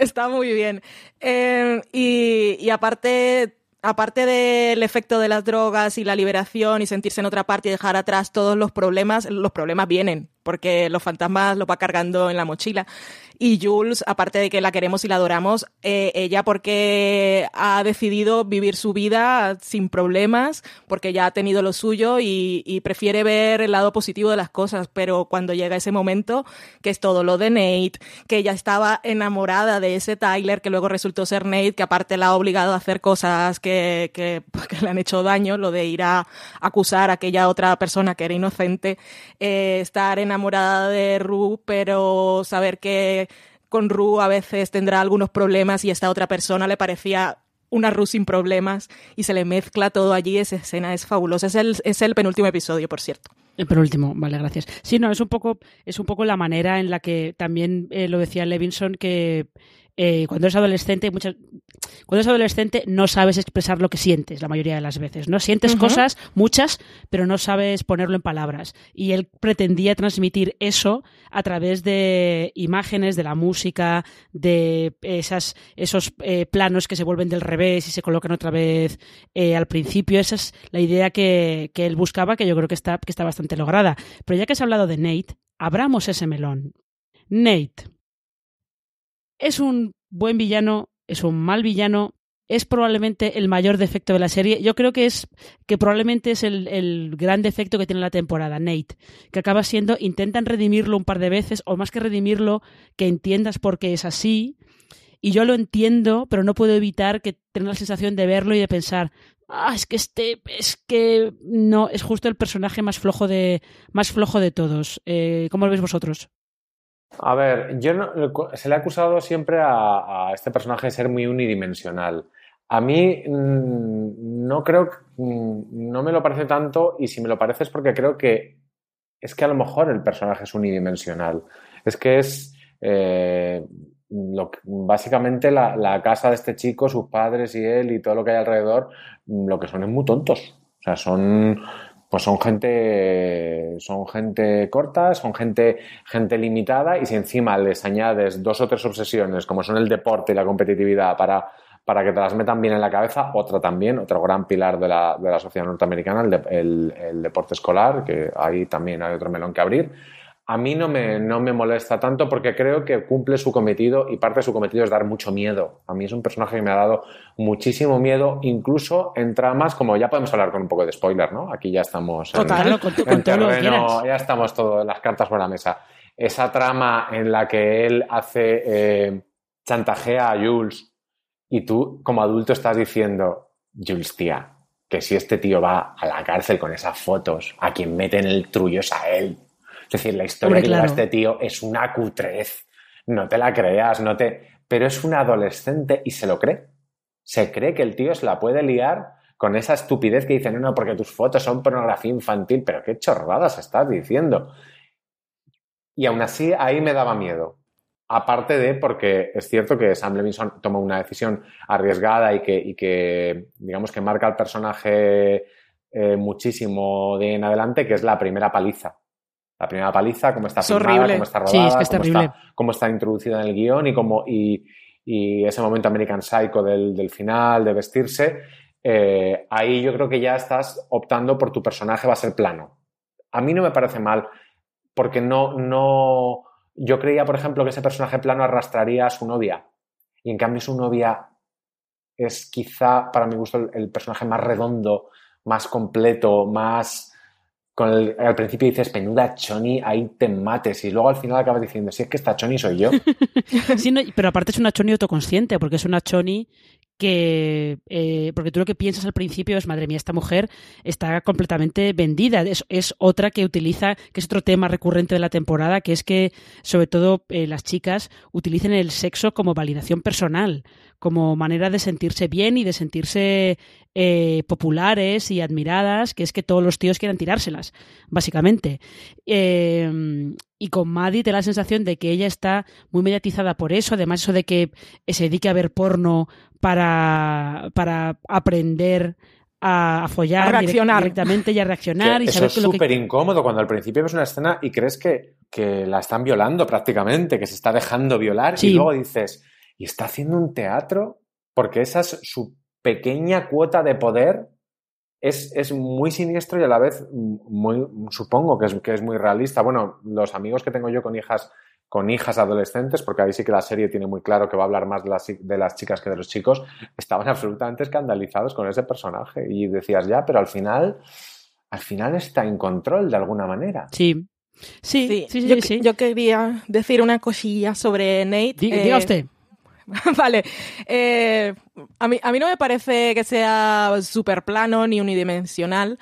Está muy bien. Eh, y, y aparte, aparte del efecto de las drogas y la liberación y sentirse en otra parte y dejar atrás todos los problemas, los problemas vienen, porque los fantasmas los va cargando en la mochila. Y Jules, aparte de que la queremos y la adoramos, eh, ella porque ha decidido vivir su vida sin problemas, porque ya ha tenido lo suyo y, y prefiere ver el lado positivo de las cosas, pero cuando llega ese momento, que es todo lo de Nate, que ella estaba enamorada de ese Tyler, que luego resultó ser Nate, que aparte la ha obligado a hacer cosas que, que, que le han hecho daño, lo de ir a acusar a aquella otra persona que era inocente, eh, estar enamorada de Rue, pero saber que con Ru a veces tendrá algunos problemas y esta otra persona le parecía una Ru sin problemas y se le mezcla todo allí. Esa escena es fabulosa. Es el, es el penúltimo episodio, por cierto. El penúltimo, vale, gracias. Sí, no, es un poco, es un poco la manera en la que también eh, lo decía Levinson, que eh, cuando eres adolescente, muchas, cuando eres adolescente no sabes expresar lo que sientes la mayoría de las veces, ¿no? Sientes cosas, muchas, pero no sabes ponerlo en palabras. Y él pretendía transmitir eso a través de imágenes, de la música, de esas, esos eh, planos que se vuelven del revés y se colocan otra vez eh, al principio. Esa es la idea que, que él buscaba, que yo creo que está, que está bastante lograda. Pero ya que has hablado de Nate, abramos ese melón. Nate. ¿Es un buen villano? ¿Es un mal villano? ¿Es probablemente el mayor defecto de la serie? Yo creo que es que probablemente es el, el gran defecto que tiene la temporada, Nate, que acaba siendo, intentan redimirlo un par de veces, o más que redimirlo, que entiendas por qué es así. Y yo lo entiendo, pero no puedo evitar que tener la sensación de verlo y de pensar, ah, es que este, es que no, es justo el personaje más flojo de, más flojo de todos. Eh, ¿Cómo lo veis vosotros? A ver, yo no- se le ha acusado siempre a, este personaje de ser muy unidimensional. A mí mm, no creo, mm, no me lo parece tanto y si me lo parece es porque creo que es que a lo mejor el personaje es unidimensional. Es que es eh, básicamente la, la casa de este chico, sus padres y él y todo lo que hay alrededor, mm, lo que son es muy tontos. O sea, son, pues son gente, son gente corta, son gente, gente limitada y si encima les añades dos o tres obsesiones como son el deporte y la competitividad para, para que te las metan bien en la cabeza, otra también, otro gran pilar de la, de la sociedad norteamericana, el, de- el- el deporte escolar, que ahí también hay otro melón que abrir. A mí no me, no me molesta tanto porque creo que cumple su cometido y parte de su cometido es dar mucho miedo. A mí es un personaje que me ha dado muchísimo miedo, incluso en tramas, como ya podemos hablar con un poco de spoiler, ¿no? Aquí ya estamos en- Total. Claro, con, tu- en con terreno, ya estamos todas las cartas por la mesa. Esa trama en la que él hace eh, chantajea a Jules y tú como adulto estás diciendo, Jules, tía, que si este tío va a la cárcel con esas fotos, a quien mete en el trullo es a él. Es decir, la historia Hombre, que lleva claro. este tío es una cutrez. No te la creas, no te. Pero es un adolescente y se lo cree. Se cree que el tío se la puede liar con esa estupidez que dice, no, no, porque tus fotos son pornografía infantil, pero qué chorradas estás diciendo. Y aún así, ahí me daba miedo. Aparte de, porque es cierto que Sam Levinson toma una decisión arriesgada y que, y que digamos, que marca al personaje eh, muchísimo de en adelante, que es la primera paliza. La primera paliza, cómo está Es filmada, horrible. cómo está Sí, rodada, es que es cómo, está, cómo está introducida en el guion y, cómo, y, y ese momento American Psycho del, del final, de vestirse, eh, ahí yo creo que ya estás optando por tu personaje va a ser plano. A mí no me parece mal, porque no, no. Yo creía, por ejemplo, que ese personaje plano arrastraría a su novia. Y en cambio, su novia es quizá, para mi gusto, el, el personaje más redondo, más completo, más. Con el, al principio dices, penuda Choni, ahí te mates. Y luego al final acabas diciendo, si es que esta Choni soy yo. Sí, no, pero aparte es una choni autoconsciente, porque es una choni que, eh, porque tú lo que piensas al principio es, madre mía, esta mujer está completamente vendida. Es, es otra que utiliza, que es otro tema recurrente de la temporada, que es que, sobre todo, eh, las chicas utilicen el sexo como validación personal, como manera de sentirse bien y de sentirse eh, populares y admiradas, que es que todos los tíos quieran tirárselas, básicamente. Eh, y con Maddie te da la sensación de que ella está muy mediatizada por eso, además eso de que se dedique a ver porno para, para aprender a, a follar A reaccionar. direct- directamente y a reaccionar Que y eso saber es lo que súper incómodo cuando al principio ves una escena y crees que, que la están violando prácticamente, que se está dejando violar Sí. y luego dices, ¿y está haciendo un teatro? Porque esa es su pequeña cuota de poder es, es muy siniestro y a la vez muy, supongo que es, que es muy realista. Bueno, los amigos que tengo yo con hijas con hijas adolescentes, porque ahí sí que la serie tiene muy claro que va a hablar más de las, de las chicas que de los chicos, estaban absolutamente escandalizados con ese personaje y decías ya, pero al final, al final está en control de alguna manera. Sí. Sí, sí, sí, yo, sí, sí. yo quería decir una cosilla sobre Nate. Di- eh, diga usted. Vale. Eh, a, mí, a mí no me parece que sea súper plano ni unidimensional.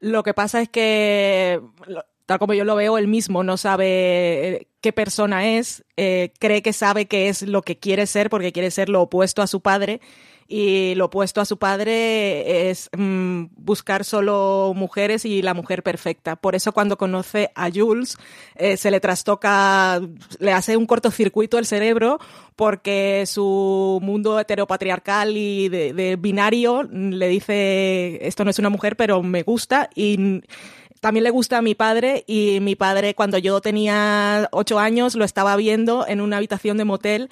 Lo que pasa es que, tal como yo lo veo, él mismo no sabe eh, qué persona es, eh, cree que sabe qué es lo que quiere ser porque quiere ser lo opuesto a su padre. Y lo opuesto a su padre es mm, buscar solo mujeres y la mujer perfecta. Por eso cuando conoce a Jules eh, se le trastoca, le hace un cortocircuito el cerebro porque su mundo heteropatriarcal y de, binario le dice esto no es una mujer pero me gusta y también le gusta a mi padre y mi padre cuando yo tenía ocho años lo estaba viendo en una habitación de motel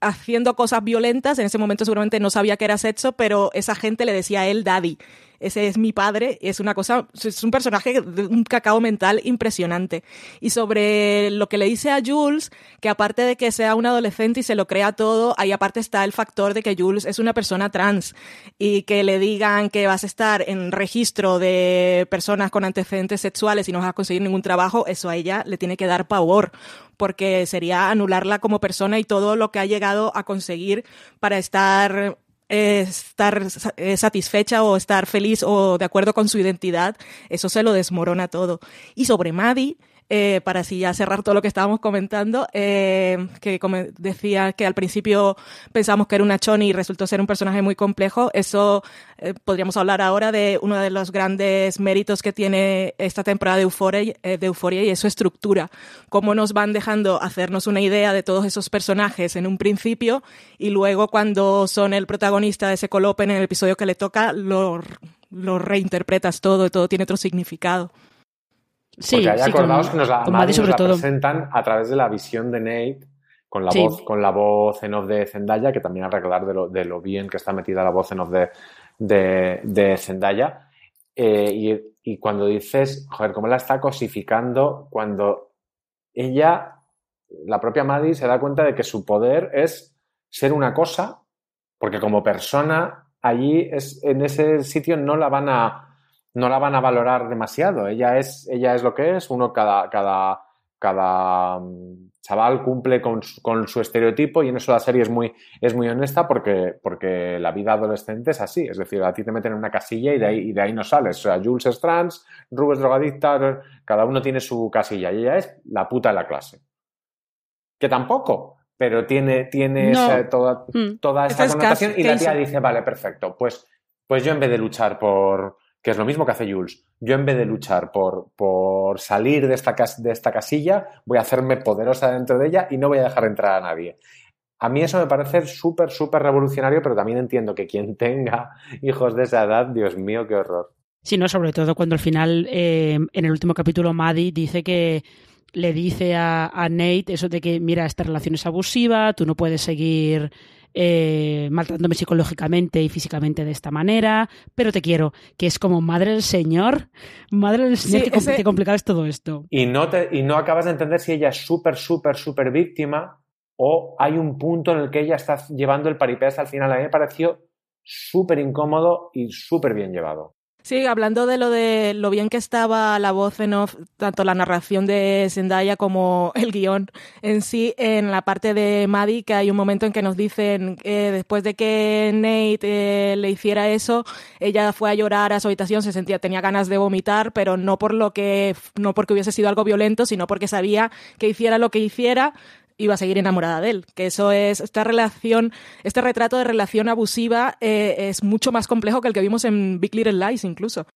haciendo cosas violentas. En ese momento seguramente no sabía que era sexo, pero esa gente le decía a él daddy. Ese es mi padre, es una cosa, es un personaje de un cacao mental impresionante. Y sobre lo que le dice a Jules, que aparte de que sea un adolescente y se lo crea todo, ahí aparte está el factor de que Jules es una persona trans y que le digan que vas a estar en registro de personas con antecedentes sexuales y no vas a conseguir ningún trabajo, eso a ella le tiene que dar pavor porque sería anularla como persona y todo lo que ha llegado a conseguir para estar estar eh, satisfecha o estar feliz o de acuerdo con su identidad, eso se lo desmorona todo. Y sobre Maddie, eh, para así ya cerrar todo lo que estábamos comentando, eh, que como decía que al principio pensamos que era una choni y resultó ser un personaje muy complejo, eso eh, podríamos hablar ahora de uno de los grandes méritos que tiene esta temporada de Euphoria, eh, de Euphoria y es su estructura, cómo nos van dejando hacernos una idea de todos esos personajes en un principio y luego cuando son el protagonista de ese colope en el episodio que le toca, lo reinterpretas todo y todo tiene otro significado. Sí, Porque hay sí, acordaos con, que nos la, con Maddie Maddie sobre nos la todo. presentan a través de la visión de Nate con la Sí. voz con la voz en off de Zendaya, que también a recordar de lo, de lo bien que está metida la voz en off de, de, de Zendaya. Eh, y, y cuando dices, joder, cómo la está cosificando, cuando ella, la propia Maddie, se da cuenta de que su poder es ser una cosa, porque como persona allí es, en ese sitio no la van a no la van a valorar demasiado. Ella es, ella es lo que es, uno cada, cada, cada mm, chaval cumple con su, con su estereotipo y en eso la serie es muy, es muy honesta porque, porque la vida adolescente es así. Es decir, a ti te meten en una casilla y de ahí, y de ahí no sales. O sea, Jules es trans, Rubén es drogadicta, cada uno tiene su casilla y ella es la puta de la clase. Que tampoco, pero tiene, tiene No. esa- toda, Mm. toda esa es connotación y la tía dice, vale, perfecto, pues, pues yo en vez de luchar por, que es lo mismo que hace Jules, yo en vez de luchar por, por salir de esta, cas- de esta casilla, voy a hacerme poderosa dentro de ella y no voy a dejar entrar a nadie. A mí eso me parece súper, súper revolucionario, pero también entiendo que quien tenga hijos de esa edad, Dios mío, qué horror. Sí, no, sobre todo cuando al final, eh, en el último capítulo, Maddie dice que le dice a, a Nate eso de que, mira, esta relación es abusiva, tú no puedes seguir eh, maltratándome psicológicamente y físicamente de esta manera, pero te quiero, que es como madre del Señor, madre del Señor, Sí, qué, ese- complicado es todo esto. Y no, te, y no acabas de entender si ella es súper, súper, súper víctima o hay un punto en el que ella está llevando el paripé hasta el final. A mí me pareció súper incómodo y súper bien llevado. Sí, hablando de lo de lo bien que estaba la voz en off, tanto la narración de Zendaya como el guion en sí, en la parte de Maddie, que hay un momento en que nos dicen que después de que Nate eh, le hiciera eso, ella fue a llorar a su habitación, se sentía, tenía ganas de vomitar, pero no por lo que, no porque hubiese sido algo violento, sino porque sabía que hiciera lo que hiciera, iba a seguir enamorada de él. Que eso es, esta relación, este retrato de relación abusiva eh, es mucho más complejo que el que vimos en Big Little Lies incluso.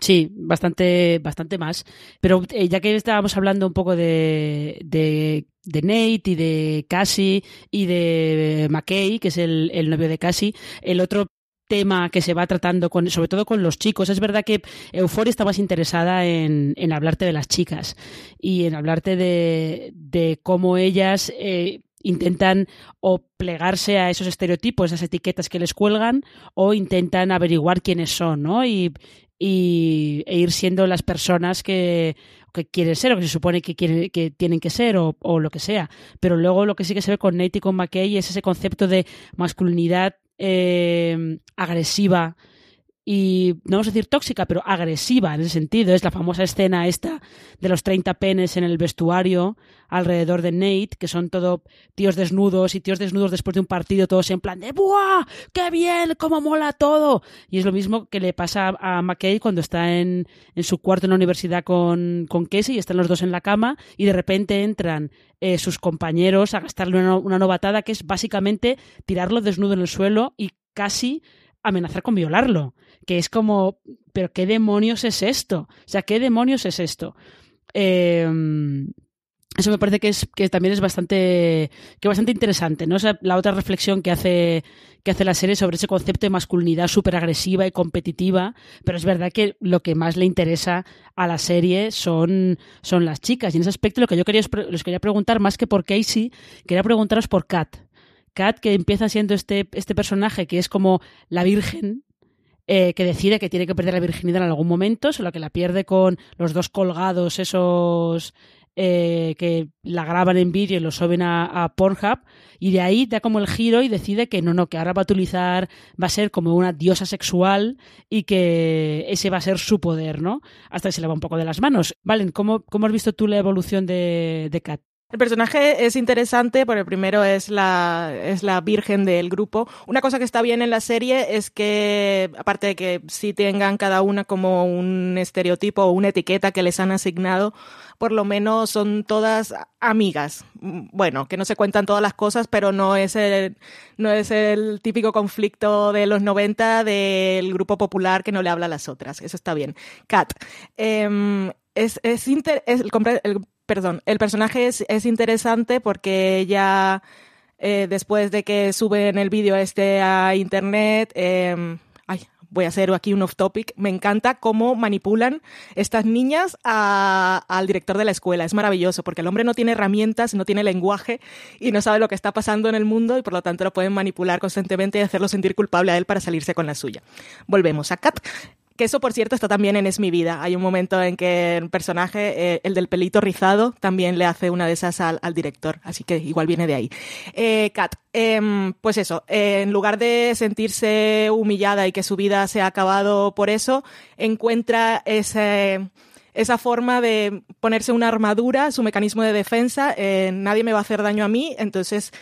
Sí, bastante, bastante más. Pero eh, ya que estábamos hablando un poco de, de, de Nate y de Cassie y de McKay, que es el novio de Cassie, el otro tema que se va tratando con, sobre todo con los chicos. Es verdad que Euphoria está más interesada en, en hablarte de las chicas y en hablarte de, de cómo ellas eh, intentan o plegarse a esos estereotipos, esas etiquetas que les cuelgan, o intentan averiguar quiénes son, ¿no? Y, y e ir siendo las personas que, que quieren ser o que se supone que, quieren, que tienen que ser o, o, lo que sea. Pero luego lo que sí que se ve con Nate y con McKay es ese concepto de masculinidad eh, agresiva y no vamos a decir tóxica, pero agresiva en ese sentido. Es la famosa escena esta de los 30 penes en el vestuario alrededor de Nate, que son todo tíos desnudos y tíos desnudos después de un partido, todos en plan de ¡buah! ¡Qué bien! ¡Cómo mola todo! Y es lo mismo que le pasa a McKay cuando está en, en su cuarto en la universidad con, con Casey y están los dos en la cama y de repente entran eh, sus compañeros a gastarle una, una novatada que es básicamente tirarlo desnudo en el suelo y casi amenazar con violarlo. Que es como, ¿pero qué demonios es esto? O sea, ¿qué demonios es esto? Eh, eso me parece que es que también es bastante que bastante interesante, ¿no? O sea, la otra reflexión que hace que hace la serie sobre ese concepto de masculinidad súper agresiva y competitiva, pero es verdad que lo que más le interesa a la serie son, son las chicas. Y en ese aspecto lo que yo quería, les quería preguntar, más que por Casey, quería preguntaros por Kat. Kat, que empieza siendo este, este personaje que es como la virgen, eh, que decide que tiene que perder la virginidad en algún momento, solo que la pierde con los dos colgados, esos eh, que la graban en vídeo y lo suben a, Pornhub, y de ahí da como el giro y decide que no, no, que ahora va a utilizar, va a ser como una diosa sexual y que ese va a ser su poder, ¿no? Hasta que se le va un poco de las manos. Valen, ¿cómo, cómo has visto tú la evolución de, de Kat? El personaje es interesante porque primero es la, es la virgen del grupo. Una cosa que está bien en la serie es que, aparte de que sí tengan cada una como un estereotipo o una etiqueta que les han asignado, por lo menos son todas amigas. Bueno, que no se cuentan todas las cosas, pero no es el, no es el típico conflicto de los 90 del grupo popular que no le habla a las otras. Eso está bien. Kat. Eh, es, es, inter, es el perdón, el personaje es, es interesante porque ella, eh, después de que suben el vídeo este a internet, eh, ay, voy a hacer aquí un off topic, me encanta cómo manipulan estas niñas al director de la escuela. Es maravilloso porque el hombre no tiene herramientas, no tiene lenguaje y no sabe lo que está pasando en el mundo y por lo tanto lo pueden manipular constantemente y hacerlo sentir culpable a él para salirse con la suya. Volvemos a Kat. Que eso, por cierto, está también en Es mi vida. Hay un momento en que el personaje, eh, el del pelito rizado, también le hace una de esas al, director. Así que igual viene de ahí. Eh, Kat, eh, pues eso, en lugar de sentirse humillada y que su vida se ha acabado por eso, encuentra ese esa forma de ponerse una armadura, su mecanismo de defensa, eh, nadie me va a hacer daño a mí, entonces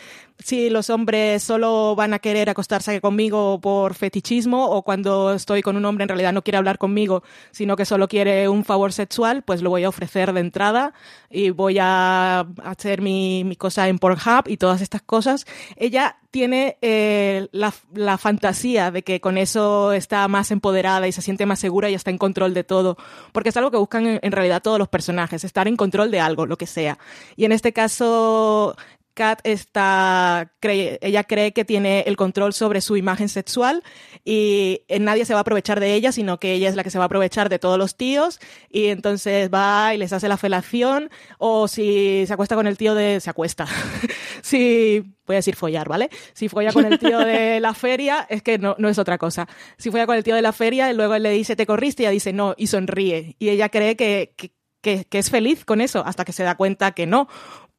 si los hombres solo van a querer acostarse conmigo por fetichismo o cuando estoy con un hombre en realidad no quiere hablar conmigo, sino que solo quiere un favor sexual, pues lo voy a ofrecer de entrada y voy a hacer mi, mi cosa en Pornhub y todas estas cosas. Ella tiene eh, la, la, fantasía de que con eso está más empoderada y se siente más segura y está en control de todo, porque es algo que buscan en, en realidad todos los personajes, estar en control de algo, lo que sea. Y en este caso, Kat está, cree, ella cree que tiene el control sobre su imagen sexual y nadie se va a aprovechar de ella, sino que ella es la que se va a aprovechar de todos los tíos y entonces va y les hace la felación o si se acuesta con el tío de... se acuesta. si voy a decir follar, ¿vale? Si folla con el tío de la feria, es que no, no es otra cosa. Si folla con el tío de la feria, y luego él le dice, te corriste, y ella dice, no, y sonríe. Y ella cree que, que, que, que, es feliz con eso, hasta que se da cuenta que no,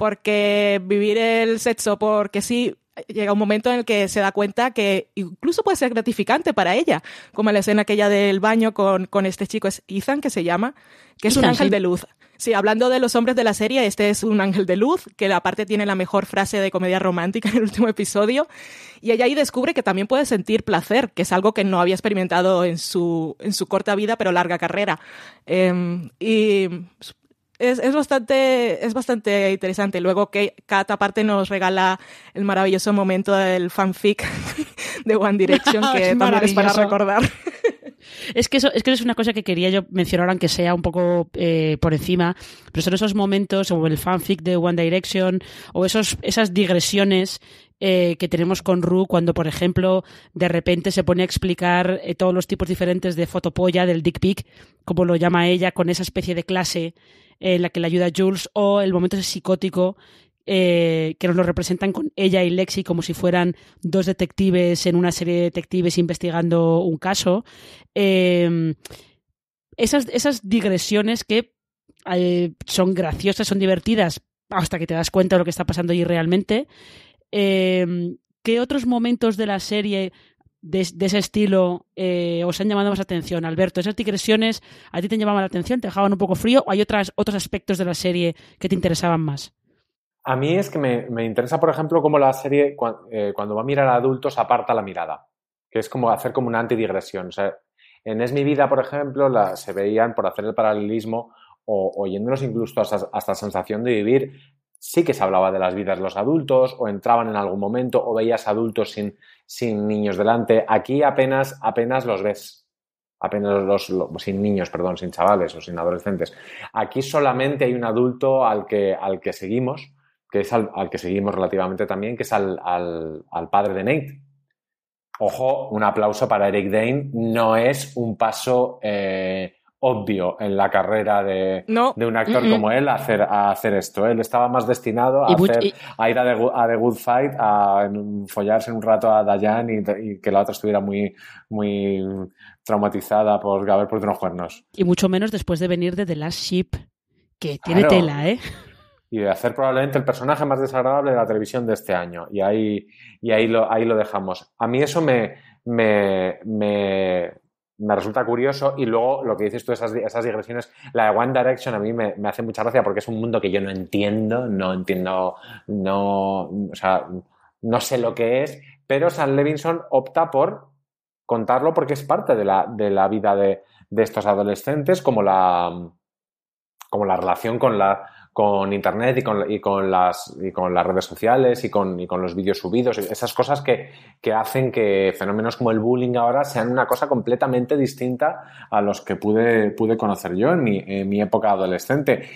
porque vivir el sexo porque sí llega un momento en el que se da cuenta que incluso puede ser gratificante para ella, como la escena aquella del baño con, con este chico, es Ethan que se llama, que es Ethan, un ángel sí. de luz. Sí, hablando de los hombres de la serie, este es un ángel de luz, que aparte tiene la mejor frase de comedia romántica en el último episodio. Y ella ahí descubre que también puede sentir placer, que es algo que no había experimentado en su, en su corta vida, pero larga carrera. Eh, y es, es, bastante, es bastante interesante. Luego que Kat aparte nos regala el maravilloso momento del fanfic de One Direction, que es también es para recordar. Es que eso es que eso es una cosa que quería yo mencionar, aunque sea un poco eh, por encima, pero son esos momentos, o el fanfic de One Direction, o esos, esas digresiones eh, que tenemos con Ru cuando, por ejemplo, de repente se pone a explicar eh, todos los tipos diferentes de fotopolla, del dick pic, como lo llama ella, con esa especie de clase en la que le ayuda Jules, o el momento psicótico eh, que nos lo representan con ella y Lexi como si fueran dos detectives en una serie de detectives investigando un caso. Eh, esas, esas digresiones que eh, son graciosas, son divertidas, hasta que te das cuenta de lo que está pasando allí realmente. Eh, ¿Qué otros momentos de la serie de, ese estilo eh, os han llamado más atención, Alberto? ¿Esas digresiones a ti te llamaban la atención, te dejaban un poco frío o hay otras, otros aspectos de la serie que te interesaban más? A mí es que me, me interesa, por ejemplo, cómo la serie, eh, cuando va a mirar a adultos, aparta la mirada, que es como hacer como una antidigresión. O sea, en Es mi vida, por ejemplo, se veían, por hacer el paralelismo, o incluso hasta, hasta sensación de vivir, sí que se hablaba de las vidas de los adultos, o entraban en algún momento, o veías adultos sin, sin niños delante. Aquí apenas, apenas los ves. Apenas los, lo- sin niños, perdón, sin chavales o sin adolescentes. Aquí solamente hay un adulto al que, al que seguimos, que es al, que seguimos relativamente también, que es al, al- al padre de Nate. Ojo, un aplauso para Eric Dane. No es un paso eh, obvio en la carrera de, No. de un actor Mm, mm. como él a hacer, a hacer esto. Él estaba más destinado a, Y much- hacer- y- a ir a The, Good- a The Good Fight, a en- follarse un rato a Dayan y, y que la otra estuviera muy, muy traumatizada por haber puesto unos cuernos. Y mucho menos después de venir de The Last Ship, que tiene Claro. tela, ¿eh? y de hacer probablemente el personaje más desagradable de la televisión de este año. Y ahí, y ahí, lo, ahí lo dejamos. A mí eso me, me, me, me resulta curioso y luego lo que dices tú, esas, esas digresiones, la de One Direction a mí me, me hace mucha gracia porque es un mundo que yo no entiendo, no entiendo, no, o sea, no sé lo que es, pero Sam Levinson opta por contarlo porque es parte de la, de la vida de, de estos adolescentes, como la, como la relación con la con internet y con, las y con las redes sociales y con, y con los vídeos subidos esas cosas que, que hacen que fenómenos como el bullying ahora sean una cosa completamente distinta a los que pude, pude conocer yo en mi, en mi época adolescente.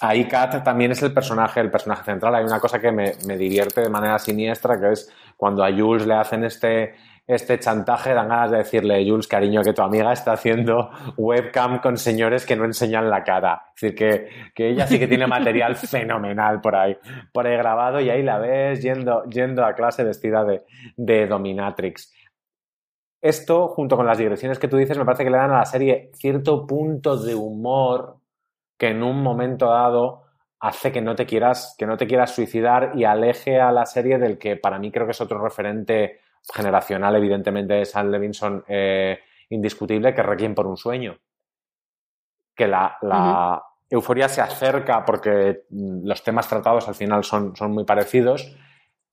Ahí Kat también es el personaje el personaje central. Hay una cosa que me, me divierte de manera siniestra que es cuando a Jules le hacen este este chantaje, dan ganas de decirle, Jules, cariño, que tu amiga está haciendo webcam con señores que no enseñan la cara. Es decir, que, que ella sí que tiene material fenomenal por ahí, por ahí grabado y ahí la ves yendo, yendo a clase vestida de, de dominatrix. Esto, junto con las digresiones que tú dices, me parece que le dan a la serie cierto punto de humor que en un momento dado hace que no te quieras, que no te quieras suicidar y aleje a la serie del que para mí creo que es otro referente generacional, evidentemente, de Sam Levinson eh, indiscutible, que Requiem por un sueño. Que la, la euforia se acerca porque mm, los temas tratados al final son, son muy parecidos,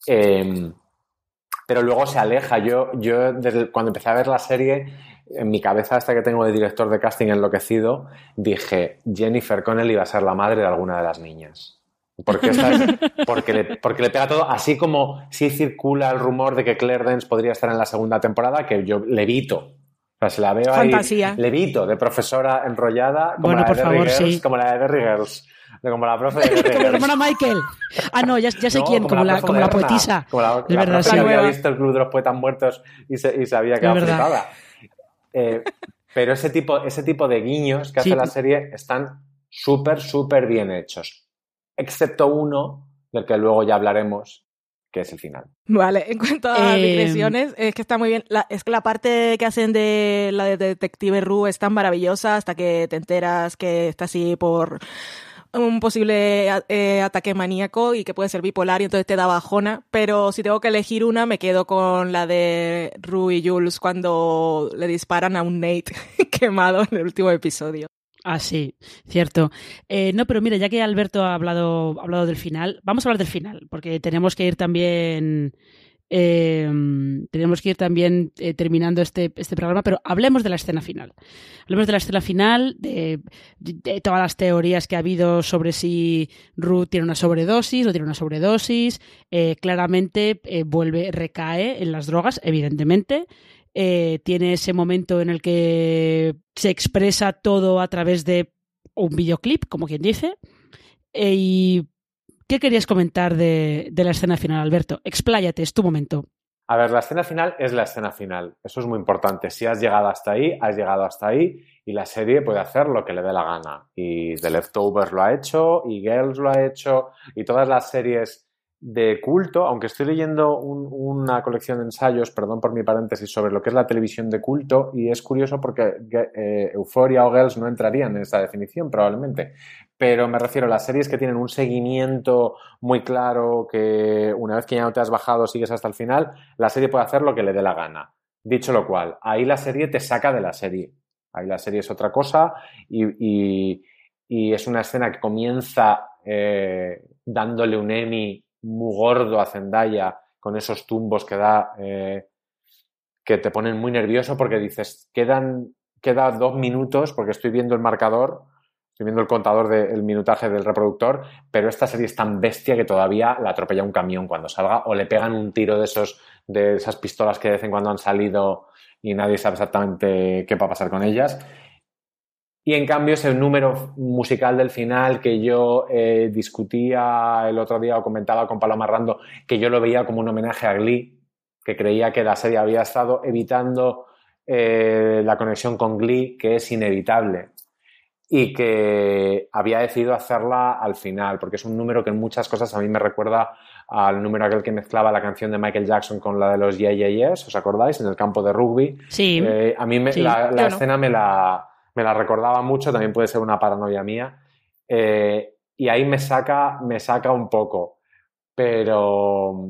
eh, pero luego se aleja. Yo, yo desde cuando empecé a ver la serie, en mi cabeza, hasta que tengo de director de casting enloquecido, dije, Jennifer Connelly iba a ser la madre de alguna de las niñas. Porque, porque, le, porque le pega todo, así como sí circula el rumor de que Claire Dance podría estar en la segunda temporada, que yo levito. O sea, se la veo Fantasía. ahí, levito, de profesora enrollada, como Bueno, la de por Derry favor, Girls, sí. como la de Derry Girls, de como la profe de Como la hermana Michael. Ah, no, ya, ya sé No, quién, como la, profe como la poetisa. Como la, Es la verdad, sí. La había visto el Club de los Poetas Muertos y, se, y sabía que era. Eh, pero ese tipo, ese tipo de guiños que Sí. hace la serie están súper, súper bien hechos. Excepto uno, del que luego ya hablaremos, que es el final. Vale, en cuanto a Eh, digresiones, es que está muy bien. La- es que la parte que hacen de la de Detective Rue es tan maravillosa hasta que te enteras que está así por un posible eh, ataque maníaco y que puede ser bipolar y entonces te da bajona. Pero si tengo que elegir una, me quedo con la de Rue y Jules cuando le disparan a un Nate quemado en el último episodio. Ah, sí, cierto. Eh, no, pero mira, ya que Alberto ha hablado, ha hablado del final, vamos a hablar del final, porque tenemos que ir también. eh, tenemos que ir también eh, terminando este, este programa, pero hablemos de la escena final. Hablemos de la escena final, de, todas las teorías que ha habido sobre si Ruth tiene una sobredosis o tiene una sobredosis. Eh, claramente eh, vuelve, recae en las drogas, evidentemente. Eh, tiene ese momento en el que se expresa todo a través de un videoclip, como quien dice. Eh, ¿Y qué querías comentar de, de la escena final, Alberto? Expláyate, es tu momento. A ver, la escena final es la escena final. Eso es muy importante. Si has llegado hasta ahí, has llegado hasta ahí y la serie puede hacer lo que le dé la gana. Y The Leftovers lo ha hecho, y Girls lo ha hecho, y todas las series de culto, aunque estoy leyendo un- una colección de ensayos, perdón por mi paréntesis, sobre lo que es la televisión de culto, y es curioso porque eh, Euphoria o Girls no entrarían en esa definición probablemente, pero me refiero a las series que tienen un seguimiento muy claro, que una vez que ya no te has bajado sigues hasta el final, la serie puede hacer lo que le dé la gana. Dicho lo cual, ahí la serie te saca de la serie. Ahí la serie es otra cosa y es una escena que comienza eh, dándole un Emmy muy gordo a Zendaya con esos tumbos que da eh, que te ponen muy nervioso porque dices, quedan, queda dos minutos porque estoy viendo el marcador, estoy viendo el contador del minutaje del reproductor, pero esta serie es tan bestia que todavía la atropella un camión cuando salga o le pegan un tiro de esos de esas pistolas que de vez en cuando han salido y nadie sabe exactamente qué va a pasar con ellas. Y en cambio es el número musical del final que yo eh, discutía el otro día o comentaba con Paloma Rando, que yo lo veía como un homenaje a Glee, que creía que la serie había estado evitando eh, la conexión con Glee, que es inevitable, y que había decidido hacerla al final, porque es un número que en muchas cosas a mí me recuerda al número aquel que mezclaba la canción de Michael Jackson con la de los Yeah Yeah ¿os acordáis? En el campo de rugby. Sí. Eh, a mí me- Sí, la, escena me la, me la recordaba mucho, también puede ser una paranoia mía. Eh, y ahí me saca, me saca un poco. Pero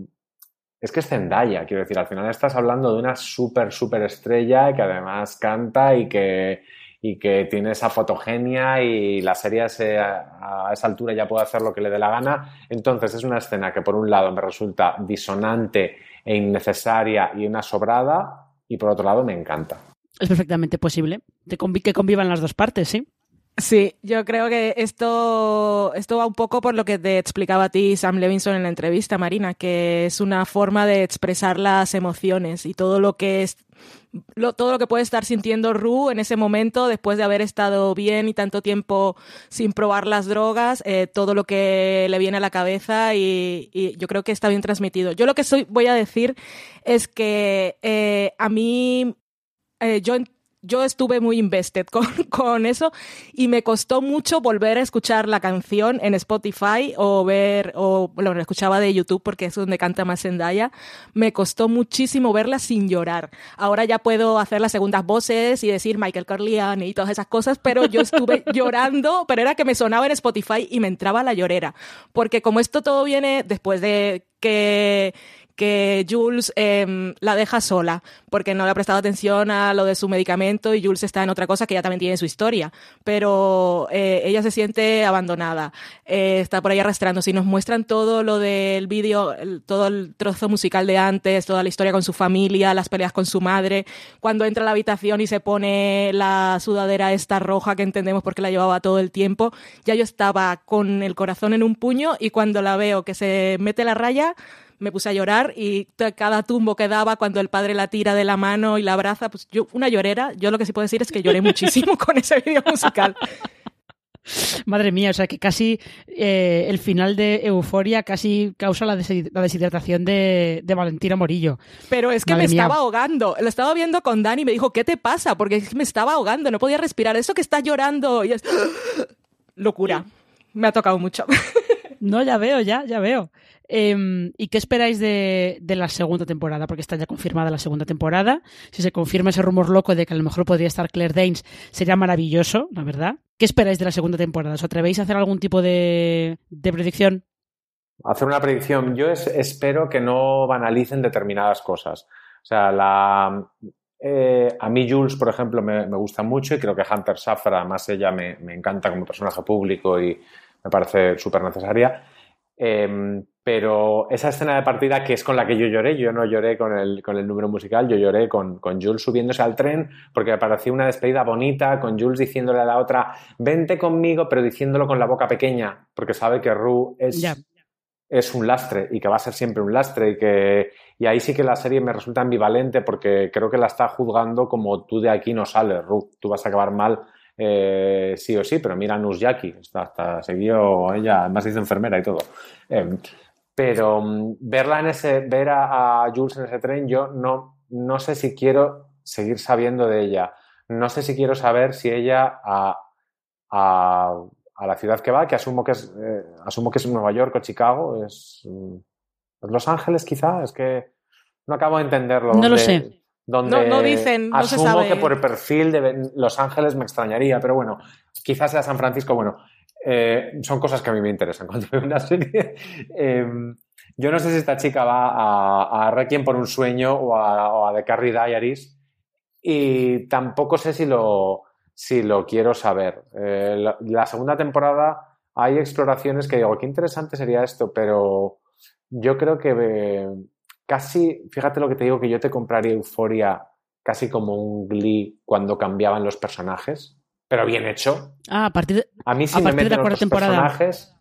es que es Zendaya, quiero decir, al final estás hablando de una súper, súper estrella que además canta y que, y que tiene esa fotogenia y la serie a, a esa altura ya puede hacer lo que le dé la gana. Entonces es una escena que por un lado me resulta disonante e innecesaria y una sobrada y por otro lado me encanta. Es perfectamente posible que convivan las dos partes, ¿sí? Sí, yo creo que esto, esto va un poco por lo que te explicaba a ti Sam Levinson en la entrevista, Marina, que es una forma de expresar las emociones y todo lo que es todo lo que puede estar sintiendo Ru en ese momento después de haber estado bien y tanto tiempo sin probar las drogas, eh, todo lo que le viene a la cabeza y, y yo creo que está bien transmitido. Yo lo que soy, voy a decir es que eh, a mí eh, yo, yo estuve muy invested con, con eso y me costó mucho volver a escuchar la canción en Spotify o ver, o bueno, la escuchaba de YouTube porque es donde canta más Zendaya. Me costó muchísimo verla sin llorar. Ahora ya puedo hacer las segundas voces y decir Michael Corleone y todas esas cosas, pero yo estuve llorando, pero era que me sonaba en Spotify y me entraba la llorera. Porque como esto todo viene después de que que Jules em, la deja sola porque no le ha prestado atención a lo de su medicamento y Jules está en otra cosa que ya también tiene su historia, pero eh, ella se siente abandonada, eh, está por ahí arrastrando. Si nos muestran todo lo del vídeo, todo el trozo musical de antes, toda la historia con su familia, las peleas con su madre, cuando entra a la habitación y se pone la sudadera esta roja que entendemos porque la llevaba todo el tiempo, ya yo estaba con el corazón en un puño y cuando la veo que se mete la raya, me puse a llorar y cada tumbo que daba cuando el padre la tira de la mano y la abraza, pues yo, una llorera, yo lo que sí puedo decir es que lloré muchísimo con ese vídeo musical. Madre mía, o sea que casi eh, el final de Euforia casi causa la, deshid- la deshidratación de, de Valentina Morillo. Pero es que Madre me mía. estaba ahogando. Lo estaba viendo con Dani y me dijo, ¿qué te pasa? Porque me estaba ahogando, no podía respirar. Eso que está llorando y es... Locura. Me ha tocado mucho. No, ya veo, ya, ya veo. Em, ¿Y qué esperáis de, la segunda temporada? Porque está ya confirmada la segunda temporada. Si se confirma ese rumor loco de que a lo mejor podría estar Claire Danes, sería maravilloso, la verdad. ¿Qué esperáis de la segunda temporada? ¿Os atrevéis a hacer algún tipo de, predicción? Hacer una predicción. Yo es- espero que no banalicen determinadas cosas. O sea, la, eh, a mí Jules, por ejemplo, me, gusta mucho y creo que Hunter Safran, además ella me, me encanta como personaje público y me parece súper necesaria. Eh, pero esa escena de partida que es con la que yo lloré, yo no lloré con el, con el número musical, yo lloré con, con Jules subiéndose al tren porque me parecía una despedida bonita, con Jules diciéndole a la otra, vente conmigo, pero diciéndolo con la boca pequeña, porque sabe que Rue es, es un lastre y que va a ser siempre un lastre y que y ahí sí que la serie me resulta ambivalente porque creo que la está juzgando como tú de aquí no sales, Ru, tú vas a acabar mal eh, sí o sí, pero mira a Nusjaki, hasta, hasta se guió ella, además dice enfermera y todo. Eh, pero mm, verla en ese, ver a, a Jules en ese tren, yo no, no sé si quiero seguir sabiendo de ella. no sé si quiero saber si ella a, a, a la ciudad que va, que asumo que es, eh, asumo que es Nueva York o Chicago, es, mm, ¿es Los Ángeles quizá, es que no acabo de entenderlo. No lo sé. Donde No- no dicen, no se asumo sabe. que por el perfil de Los Ángeles me extrañaría, pero bueno, quizás sea San Francisco, bueno, eh, son cosas que a mí me interesan cuando veo una serie. Eh, yo no sé si esta chica va a, a Requiem por un sueño o a, o a The Carrie Diaries y tampoco sé si lo, si lo quiero saber. Eh, la, la segunda temporada hay exploraciones que digo, qué interesante sería esto, pero yo creo que casi, fíjate lo que te digo, que yo te compraría Euforia casi como un Glee cuando cambiaban los personajes, pero bien hecho. Ah, a partir de... A mí si A me partir de otros temporada. personajes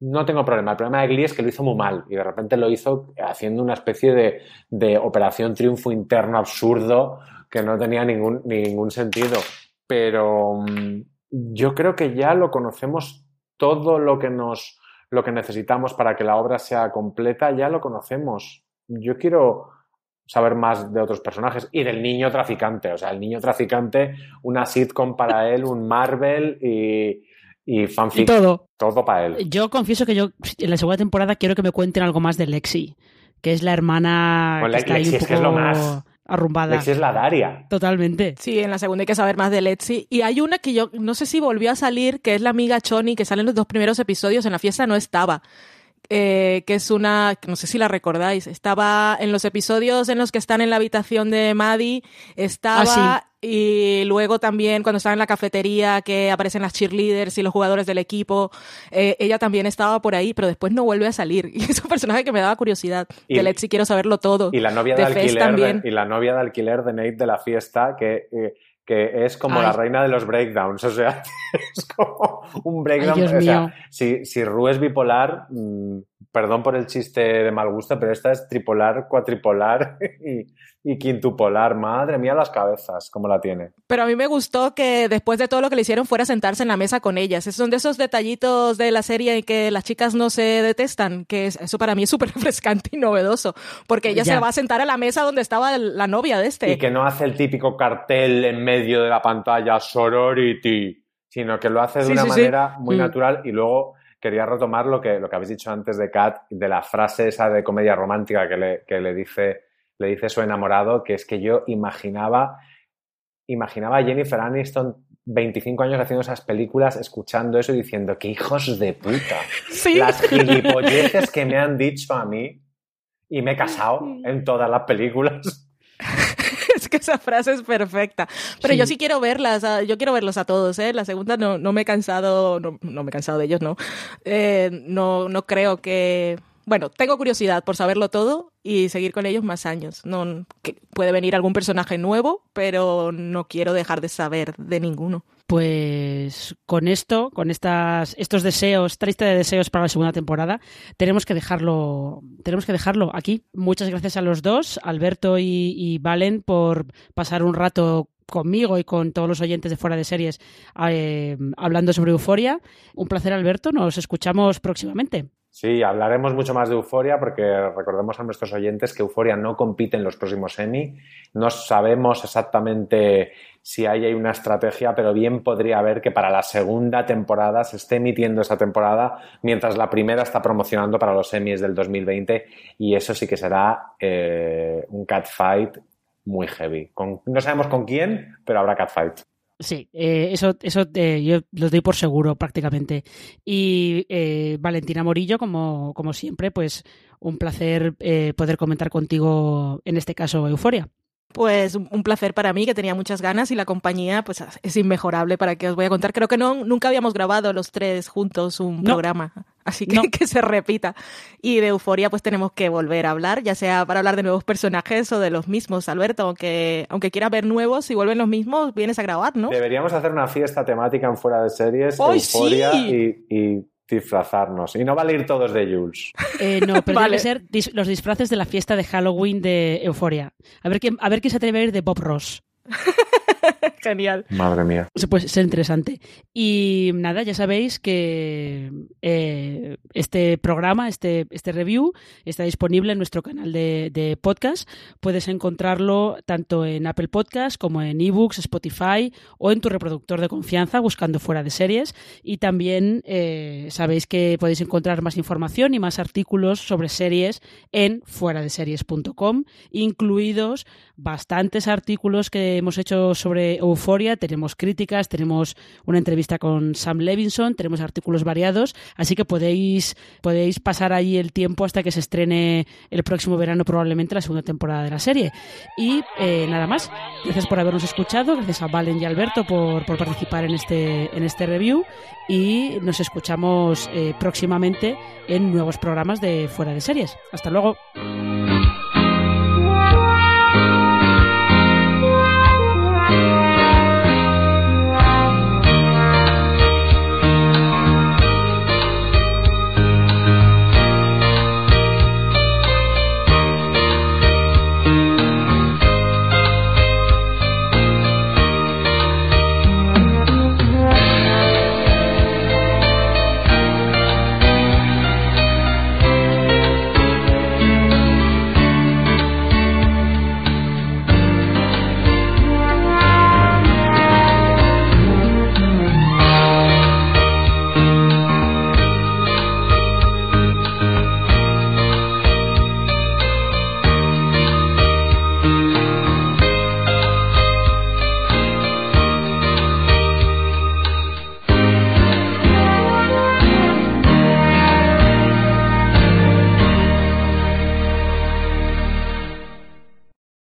no tengo problema. El problema de Glee es que lo hizo muy mal y de repente lo hizo haciendo una especie de, de operación triunfo interno absurdo que no tenía ningún, ningún sentido. Pero mm, yo creo que ya lo conocemos todo lo que nos lo que necesitamos para que la obra sea completa, ya lo conocemos. Yo quiero saber más de otros personajes y del niño traficante. O sea, el niño traficante, una sitcom para él, un Marvel y, y Y fanfic. todo. Todo para él. Yo confieso que yo en la segunda temporada quiero que me cuenten algo más de Lexi, que es la hermana Bueno, que está ahí Lexi un es que es lo más. arrumbada. Lexi es la Daria. Totalmente. Sí, en la segunda hay que saber más de Letzi. Y hay una que yo no sé si volvió a salir, que es la amiga Choni, que sale en los dos primeros episodios. En la fiesta no estaba. Eh, que es una, no sé si la recordáis, estaba en los episodios en los que están en la habitación de Maddie, estaba, Ah, y luego también cuando estaba en la cafetería que aparecen las cheerleaders y los jugadores del equipo, eh, ella también estaba por ahí, pero después no vuelve a salir. Y es un personaje que me daba curiosidad. Y- de quiero saberlo todo. Y la novia de, alquiler de, y la novia de alquiler de Nate de la fiesta, que, eh, que es como Ay. la reina de los breakdowns. O sea, es como un breakdown. Ay, Dios o sea, mío. si, si Ru es bipolar, mm, perdón por el chiste de mal gusto, pero esta es tripolar, cuatripolar y, y quintupolar. Madre mía, las cabezas, cómo la tiene. Pero a mí me gustó que después de todo lo que le hicieron fuera a sentarse en la mesa con ellas. Esos son de esos detallitos de la serie en que las chicas no se detestan, que es- eso para mí es súper refrescante y novedoso, porque ella Ya. se va a sentar a la mesa donde estaba la novia de este. Y que no hace el típico cartel en medio de la pantalla, sorority, sino que lo hace de Sí, una sí, sí. manera muy Mm. natural. Y luego quería retomar lo que, lo que habéis dicho antes de Kat, de la frase esa de comedia romántica que le, que le dice, le dice su enamorado, que es que yo imaginaba, imaginaba a Jennifer Aniston 25 años haciendo esas películas, escuchando eso y diciendo, qué hijos de puta. Sí. Las gilipolleces que me han dicho a mí y me he casado en todas las películas. Es que esa frase es perfecta. Pero Sí. yo sí quiero verlas, yo quiero verlos a todos, ¿eh? La segunda no, no me he cansado, no, no me he cansado de ellos, ¿no? Eh, no, no creo que... Bueno, tengo curiosidad por saberlo todo y seguir con ellos más años. No, que puede venir algún personaje nuevo, pero no quiero dejar de saber de ninguno. Pues con esto, con estas, estos deseos, lista de deseos para la segunda temporada, tenemos que dejarlo, tenemos que dejarlo aquí. Muchas gracias a los dos, Alberto y, y Valen, por pasar un rato conmigo y con todos los oyentes de fuera de series eh, hablando sobre Euforia. Un placer, Alberto. Nos escuchamos próximamente. Sí, hablaremos mucho más de Euforia porque recordemos a nuestros oyentes que Euforia no compite en los próximos Emmy. No sabemos exactamente si hay ahí una estrategia, pero bien podría haber que para la segunda temporada se esté emitiendo esa temporada mientras la primera está promocionando para los Emmys del 2020 y eso sí que será eh, un catfight muy heavy. Con- no sabemos con quién, pero habrá catfight. Sí, eh, eso, eso eh, yo lo doy por seguro prácticamente. Y eh, Valentina Morillo, como, como siempre, pues un placer eh, poder comentar contigo, en este caso, Euforia. Pues un un placer para mí, que tenía muchas ganas y la compañía pues es inmejorable para que os voy a contar. Creo que no, nunca habíamos grabado los tres juntos un No. programa, así que No. que se repita. Y de Euforia pues tenemos que volver a hablar, ya sea para hablar de nuevos personajes o de los mismos, Alberto, aunque, aunque quieras ver nuevos, si vuelven los mismos, vienes a grabar, ¿no? Deberíamos hacer una fiesta temática en fuera de series, ¡Ay, Euforia sí! y, y disfrazarnos. Y no vale ir todos de Jules. Eh, no, pero Vale. que ser dis- los disfraces de la fiesta de Halloween de Euforia. A ver quién, a ver quién se atreve a ir de Bob Ross. Genial. Madre mía. Puede ser interesante. Y nada, ya sabéis que eh, este programa, este, este review, está disponible en nuestro canal de, de podcast. Puedes encontrarlo tanto en Apple Podcast como en eBooks, Spotify o en tu reproductor de confianza buscando fuera de series. Y también eh, sabéis que podéis encontrar más información y más artículos sobre series en fuera de series.com, incluidos bastantes artículos que hemos hecho sobre Euforia. Tenemos críticas, tenemos una entrevista con Sam Levinson, tenemos artículos variados, así que podéis, podéis pasar allí el tiempo hasta que se estrene el próximo verano probablemente la segunda temporada de la serie. Y eh, nada más, gracias por habernos escuchado, gracias a Valen y Alberto por, por participar en este, en este review y nos escuchamos eh, próximamente en nuevos programas de Fuera de Series. Hasta luego.